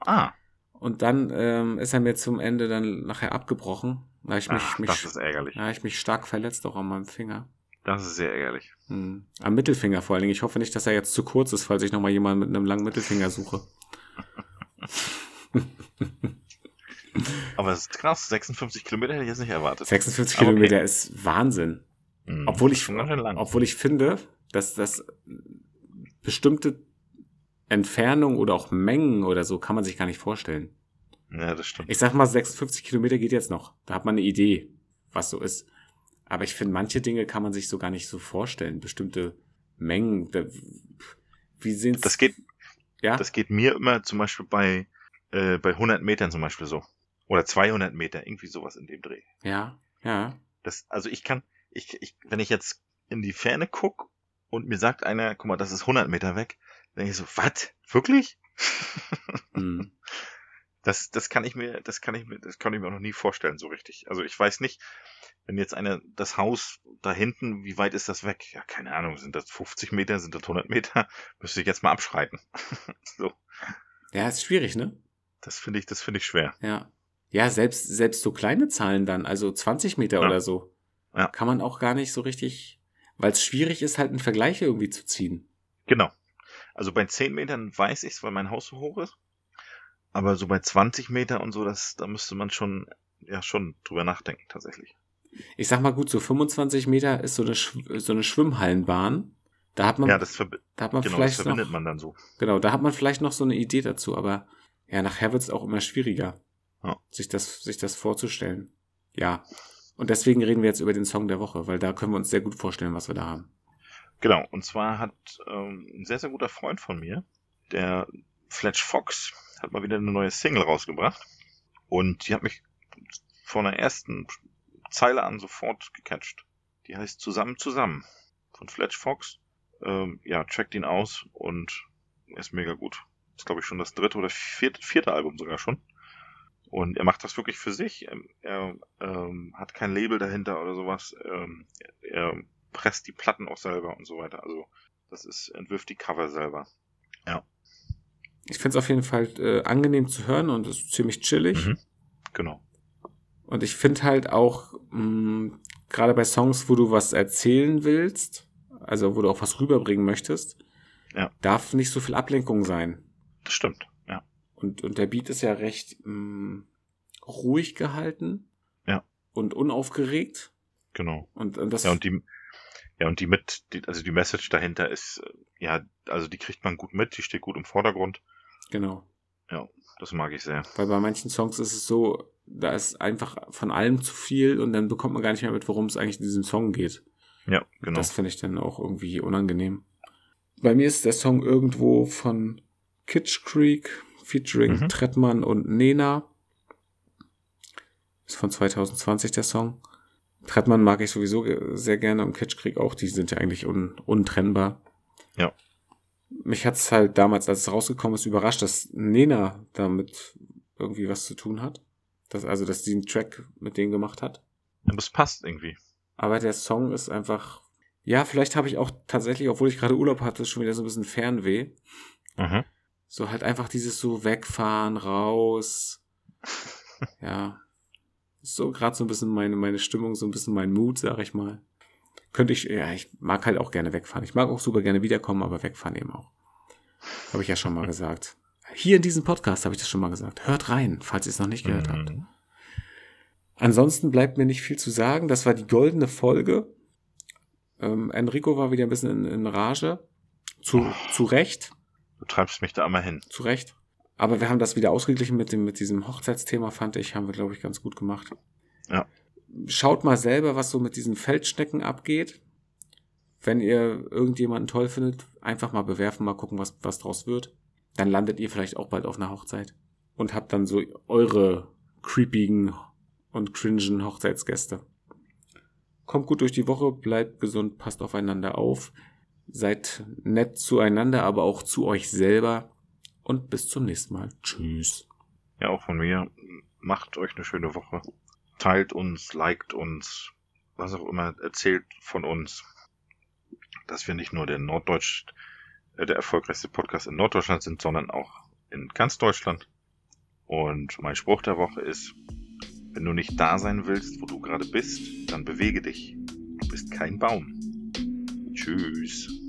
Speaker 1: Ah,
Speaker 2: Und dann ähm, ist er mir zum Ende dann nachher abgebrochen. Da ich mich,
Speaker 1: Ach,
Speaker 2: mich,
Speaker 1: das ist ärgerlich.
Speaker 2: da ich mich stark verletzt, auch an meinem Finger.
Speaker 1: Das ist sehr ärgerlich.
Speaker 2: Hm. Am Mittelfinger vor allen Dingen. Ich hoffe nicht, dass er jetzt zu kurz ist, falls ich nochmal jemanden mit einem langen Mittelfinger suche.
Speaker 1: Aber es ist krass, 56 Kilometer hätte ich jetzt nicht erwartet.
Speaker 2: 56
Speaker 1: Aber okay.
Speaker 2: Kilometer ist Wahnsinn.
Speaker 1: Hm,
Speaker 2: Obwohl ich, obwohl ich finde, dass das bestimmte Entfernung oder auch Mengen oder so kann man sich gar nicht vorstellen.
Speaker 1: Ja, das stimmt.
Speaker 2: Ich sag mal, 56 Kilometer geht jetzt noch. Da hat man eine Idee, was so ist. Aber ich finde, manche Dinge kann man sich so gar nicht so vorstellen. Bestimmte Mengen. Wie sind's?
Speaker 1: Das geht,
Speaker 2: ja?
Speaker 1: das geht mir immer zum Beispiel bei, äh, bei 100 Metern zum Beispiel so. Oder 200 Meter, irgendwie sowas in dem Dreh.
Speaker 2: ja, ja.
Speaker 1: Das, also ich kann, ich, ich, wenn ich jetzt in die Ferne guck und mir sagt einer, guck mal, das ist 100 Meter weg, denke ich so, was? Wirklich?
Speaker 2: Hm.
Speaker 1: Das, das kann ich mir, das kann ich mir, das kann ich mir auch noch nie vorstellen, so richtig. Also ich weiß nicht, wenn jetzt einer, das Haus da hinten, wie weit ist das weg? Ja, keine Ahnung, sind das 50 Meter, sind das 100 Meter? Müsste ich jetzt mal abschreiten. so,
Speaker 2: Ja, ist schwierig, ne?
Speaker 1: das finde ich, das finde ich schwer.
Speaker 2: Ja. Ja, selbst, selbst so kleine Zahlen dann, also 20 Meter
Speaker 1: Ja.
Speaker 2: oder so,
Speaker 1: Ja.
Speaker 2: kann man auch gar nicht so richtig, weil es schwierig ist, halt einen Vergleich irgendwie zu ziehen.
Speaker 1: Genau. Also bei 10 Metern weiß ich's, weil mein Haus so hoch ist. Aber so bei 20 Meter und so, das, da müsste man schon, ja, schon drüber nachdenken, tatsächlich.
Speaker 2: Ich sag mal gut, so 25 Meter ist so eine, Schw- so eine Schwimmhallenbahn. Da hat man,
Speaker 1: Ja, das,
Speaker 2: da hat man
Speaker 1: genau, das
Speaker 2: vielleicht
Speaker 1: verbindet
Speaker 2: noch,
Speaker 1: man dann so.
Speaker 2: genau, da hat man vielleicht noch so eine Idee dazu, aber ja, nachher wird es auch immer schwieriger,
Speaker 1: Ja.
Speaker 2: sich das, sich das vorzustellen. Ja. Und deswegen reden wir jetzt über den Song der Woche, weil da können wir uns sehr gut vorstellen, was wir da haben.
Speaker 1: Genau, und zwar hat ähm, ein sehr, sehr guter Freund von mir, der Fletch Fox, hat mal wieder eine neue Single rausgebracht. Und die hat mich von der ersten Zeile an sofort gecatcht. Die heißt Zusammen, zusammen von Fletch Fox. Ähm, ja, checkt ihn aus und er ist mega gut. ist, glaube ich, schon das dritte oder vierte, vierte Album sogar schon. Und er macht das wirklich für sich. Ähm, Er ähm, hat kein Label dahinter oder sowas. Ähm, er presst die Platten auch selber und so weiter. Also das ist, entwirft die Cover selber.
Speaker 2: Ich finde es auf jeden Fall äh, angenehm zu hören und ist ziemlich chillig.
Speaker 1: Mhm. Genau.
Speaker 2: Und ich finde halt auch, mh, gerade bei Songs, wo du was erzählen willst, also wo du auch was rüberbringen möchtest,
Speaker 1: Ja.
Speaker 2: darf nicht so viel Ablenkung sein.
Speaker 1: Das stimmt. Ja.
Speaker 2: Und, und der Beat ist ja recht mh, ruhig gehalten.
Speaker 1: Ja.
Speaker 2: Und unaufgeregt.
Speaker 1: Genau.
Speaker 2: Und, und das
Speaker 1: Ja, und die, ja, und die mit, die, also die Message dahinter ist, äh, ja, also die kriegt man gut mit, die steht gut im Vordergrund.
Speaker 2: genau.
Speaker 1: Das mag ich sehr.
Speaker 2: Weil bei manchen Songs ist es so, da ist einfach von allem zu viel und dann bekommt man gar nicht mehr mit, worum es eigentlich in diesem Song geht.
Speaker 1: Ja, genau.
Speaker 2: Das finde ich dann auch irgendwie unangenehm. Bei mir ist der Song irgendwo von Kitsch Creek featuring
Speaker 1: Mhm.
Speaker 2: Trettmann und Nena. Ist von 2020 der Song. Trettmann mag ich sowieso sehr gerne und Kitsch Creek auch. Die sind ja eigentlich un untrennbar.
Speaker 1: Ja.
Speaker 2: Mich hat's halt damals, als es rausgekommen ist, überrascht, dass Nena damit irgendwie was zu tun hat. dass, also, dass sie einen Track mit denen gemacht hat.
Speaker 1: Aber es passt irgendwie.
Speaker 2: Aber der Song ist einfach, ja, vielleicht habe ich auch tatsächlich, obwohl ich gerade Urlaub hatte, schon wieder so ein bisschen Fernweh.
Speaker 1: Mhm.
Speaker 2: So halt einfach dieses so wegfahren, raus. ja. So gerade so ein bisschen meine, meine Stimmung, so ein bisschen mein Mut, sag ich mal. Könnte ich, ja, ich mag halt auch gerne wegfahren. Ich mag auch super gerne wiederkommen, aber wegfahren eben auch. Habe ich ja schon mal gesagt. Hier in diesem Podcast habe ich das schon mal gesagt. Hört rein, falls ihr es noch nicht gehört habt.
Speaker 1: Mhm.
Speaker 2: Ansonsten bleibt mir nicht viel zu sagen. Das war die goldene Folge. Ähm, Enrico war wieder ein bisschen in, in Rage. Zu, zu Recht.
Speaker 1: Du treibst mich da einmal hin.
Speaker 2: Zu Recht. Aber wir haben das wieder ausgeglichen mit dem, mit diesem Hochzeitsthema, fand ich, haben wir, glaube ich, ganz gut gemacht.
Speaker 1: Ja.
Speaker 2: Schaut mal selber, was so mit diesen Feldschnecken abgeht. Wenn ihr irgendjemanden toll findet, einfach mal bewerfen, mal gucken, was, was draus wird. Dann landet ihr vielleicht auch bald auf einer Hochzeit. Und habt dann so eure creepigen und cringen Hochzeitsgäste. Kommt gut durch die Woche, bleibt gesund, passt aufeinander auf, seid nett zueinander, aber auch zu euch selber und bis zum nächsten Mal. Tschüss.
Speaker 1: Ja, auch von mir. Macht euch eine schöne Woche. Teilt uns, liked uns, was auch immer, erzählt von uns, dass wir nicht nur der Norddeutsch, äh, der erfolgreichste Podcast in Norddeutschland sind, sondern auch in ganz Deutschland. Und mein Spruch der Woche ist, wenn du nicht da sein willst, wo du gerade bist, dann bewege dich. Du bist kein Baum. Tschüss.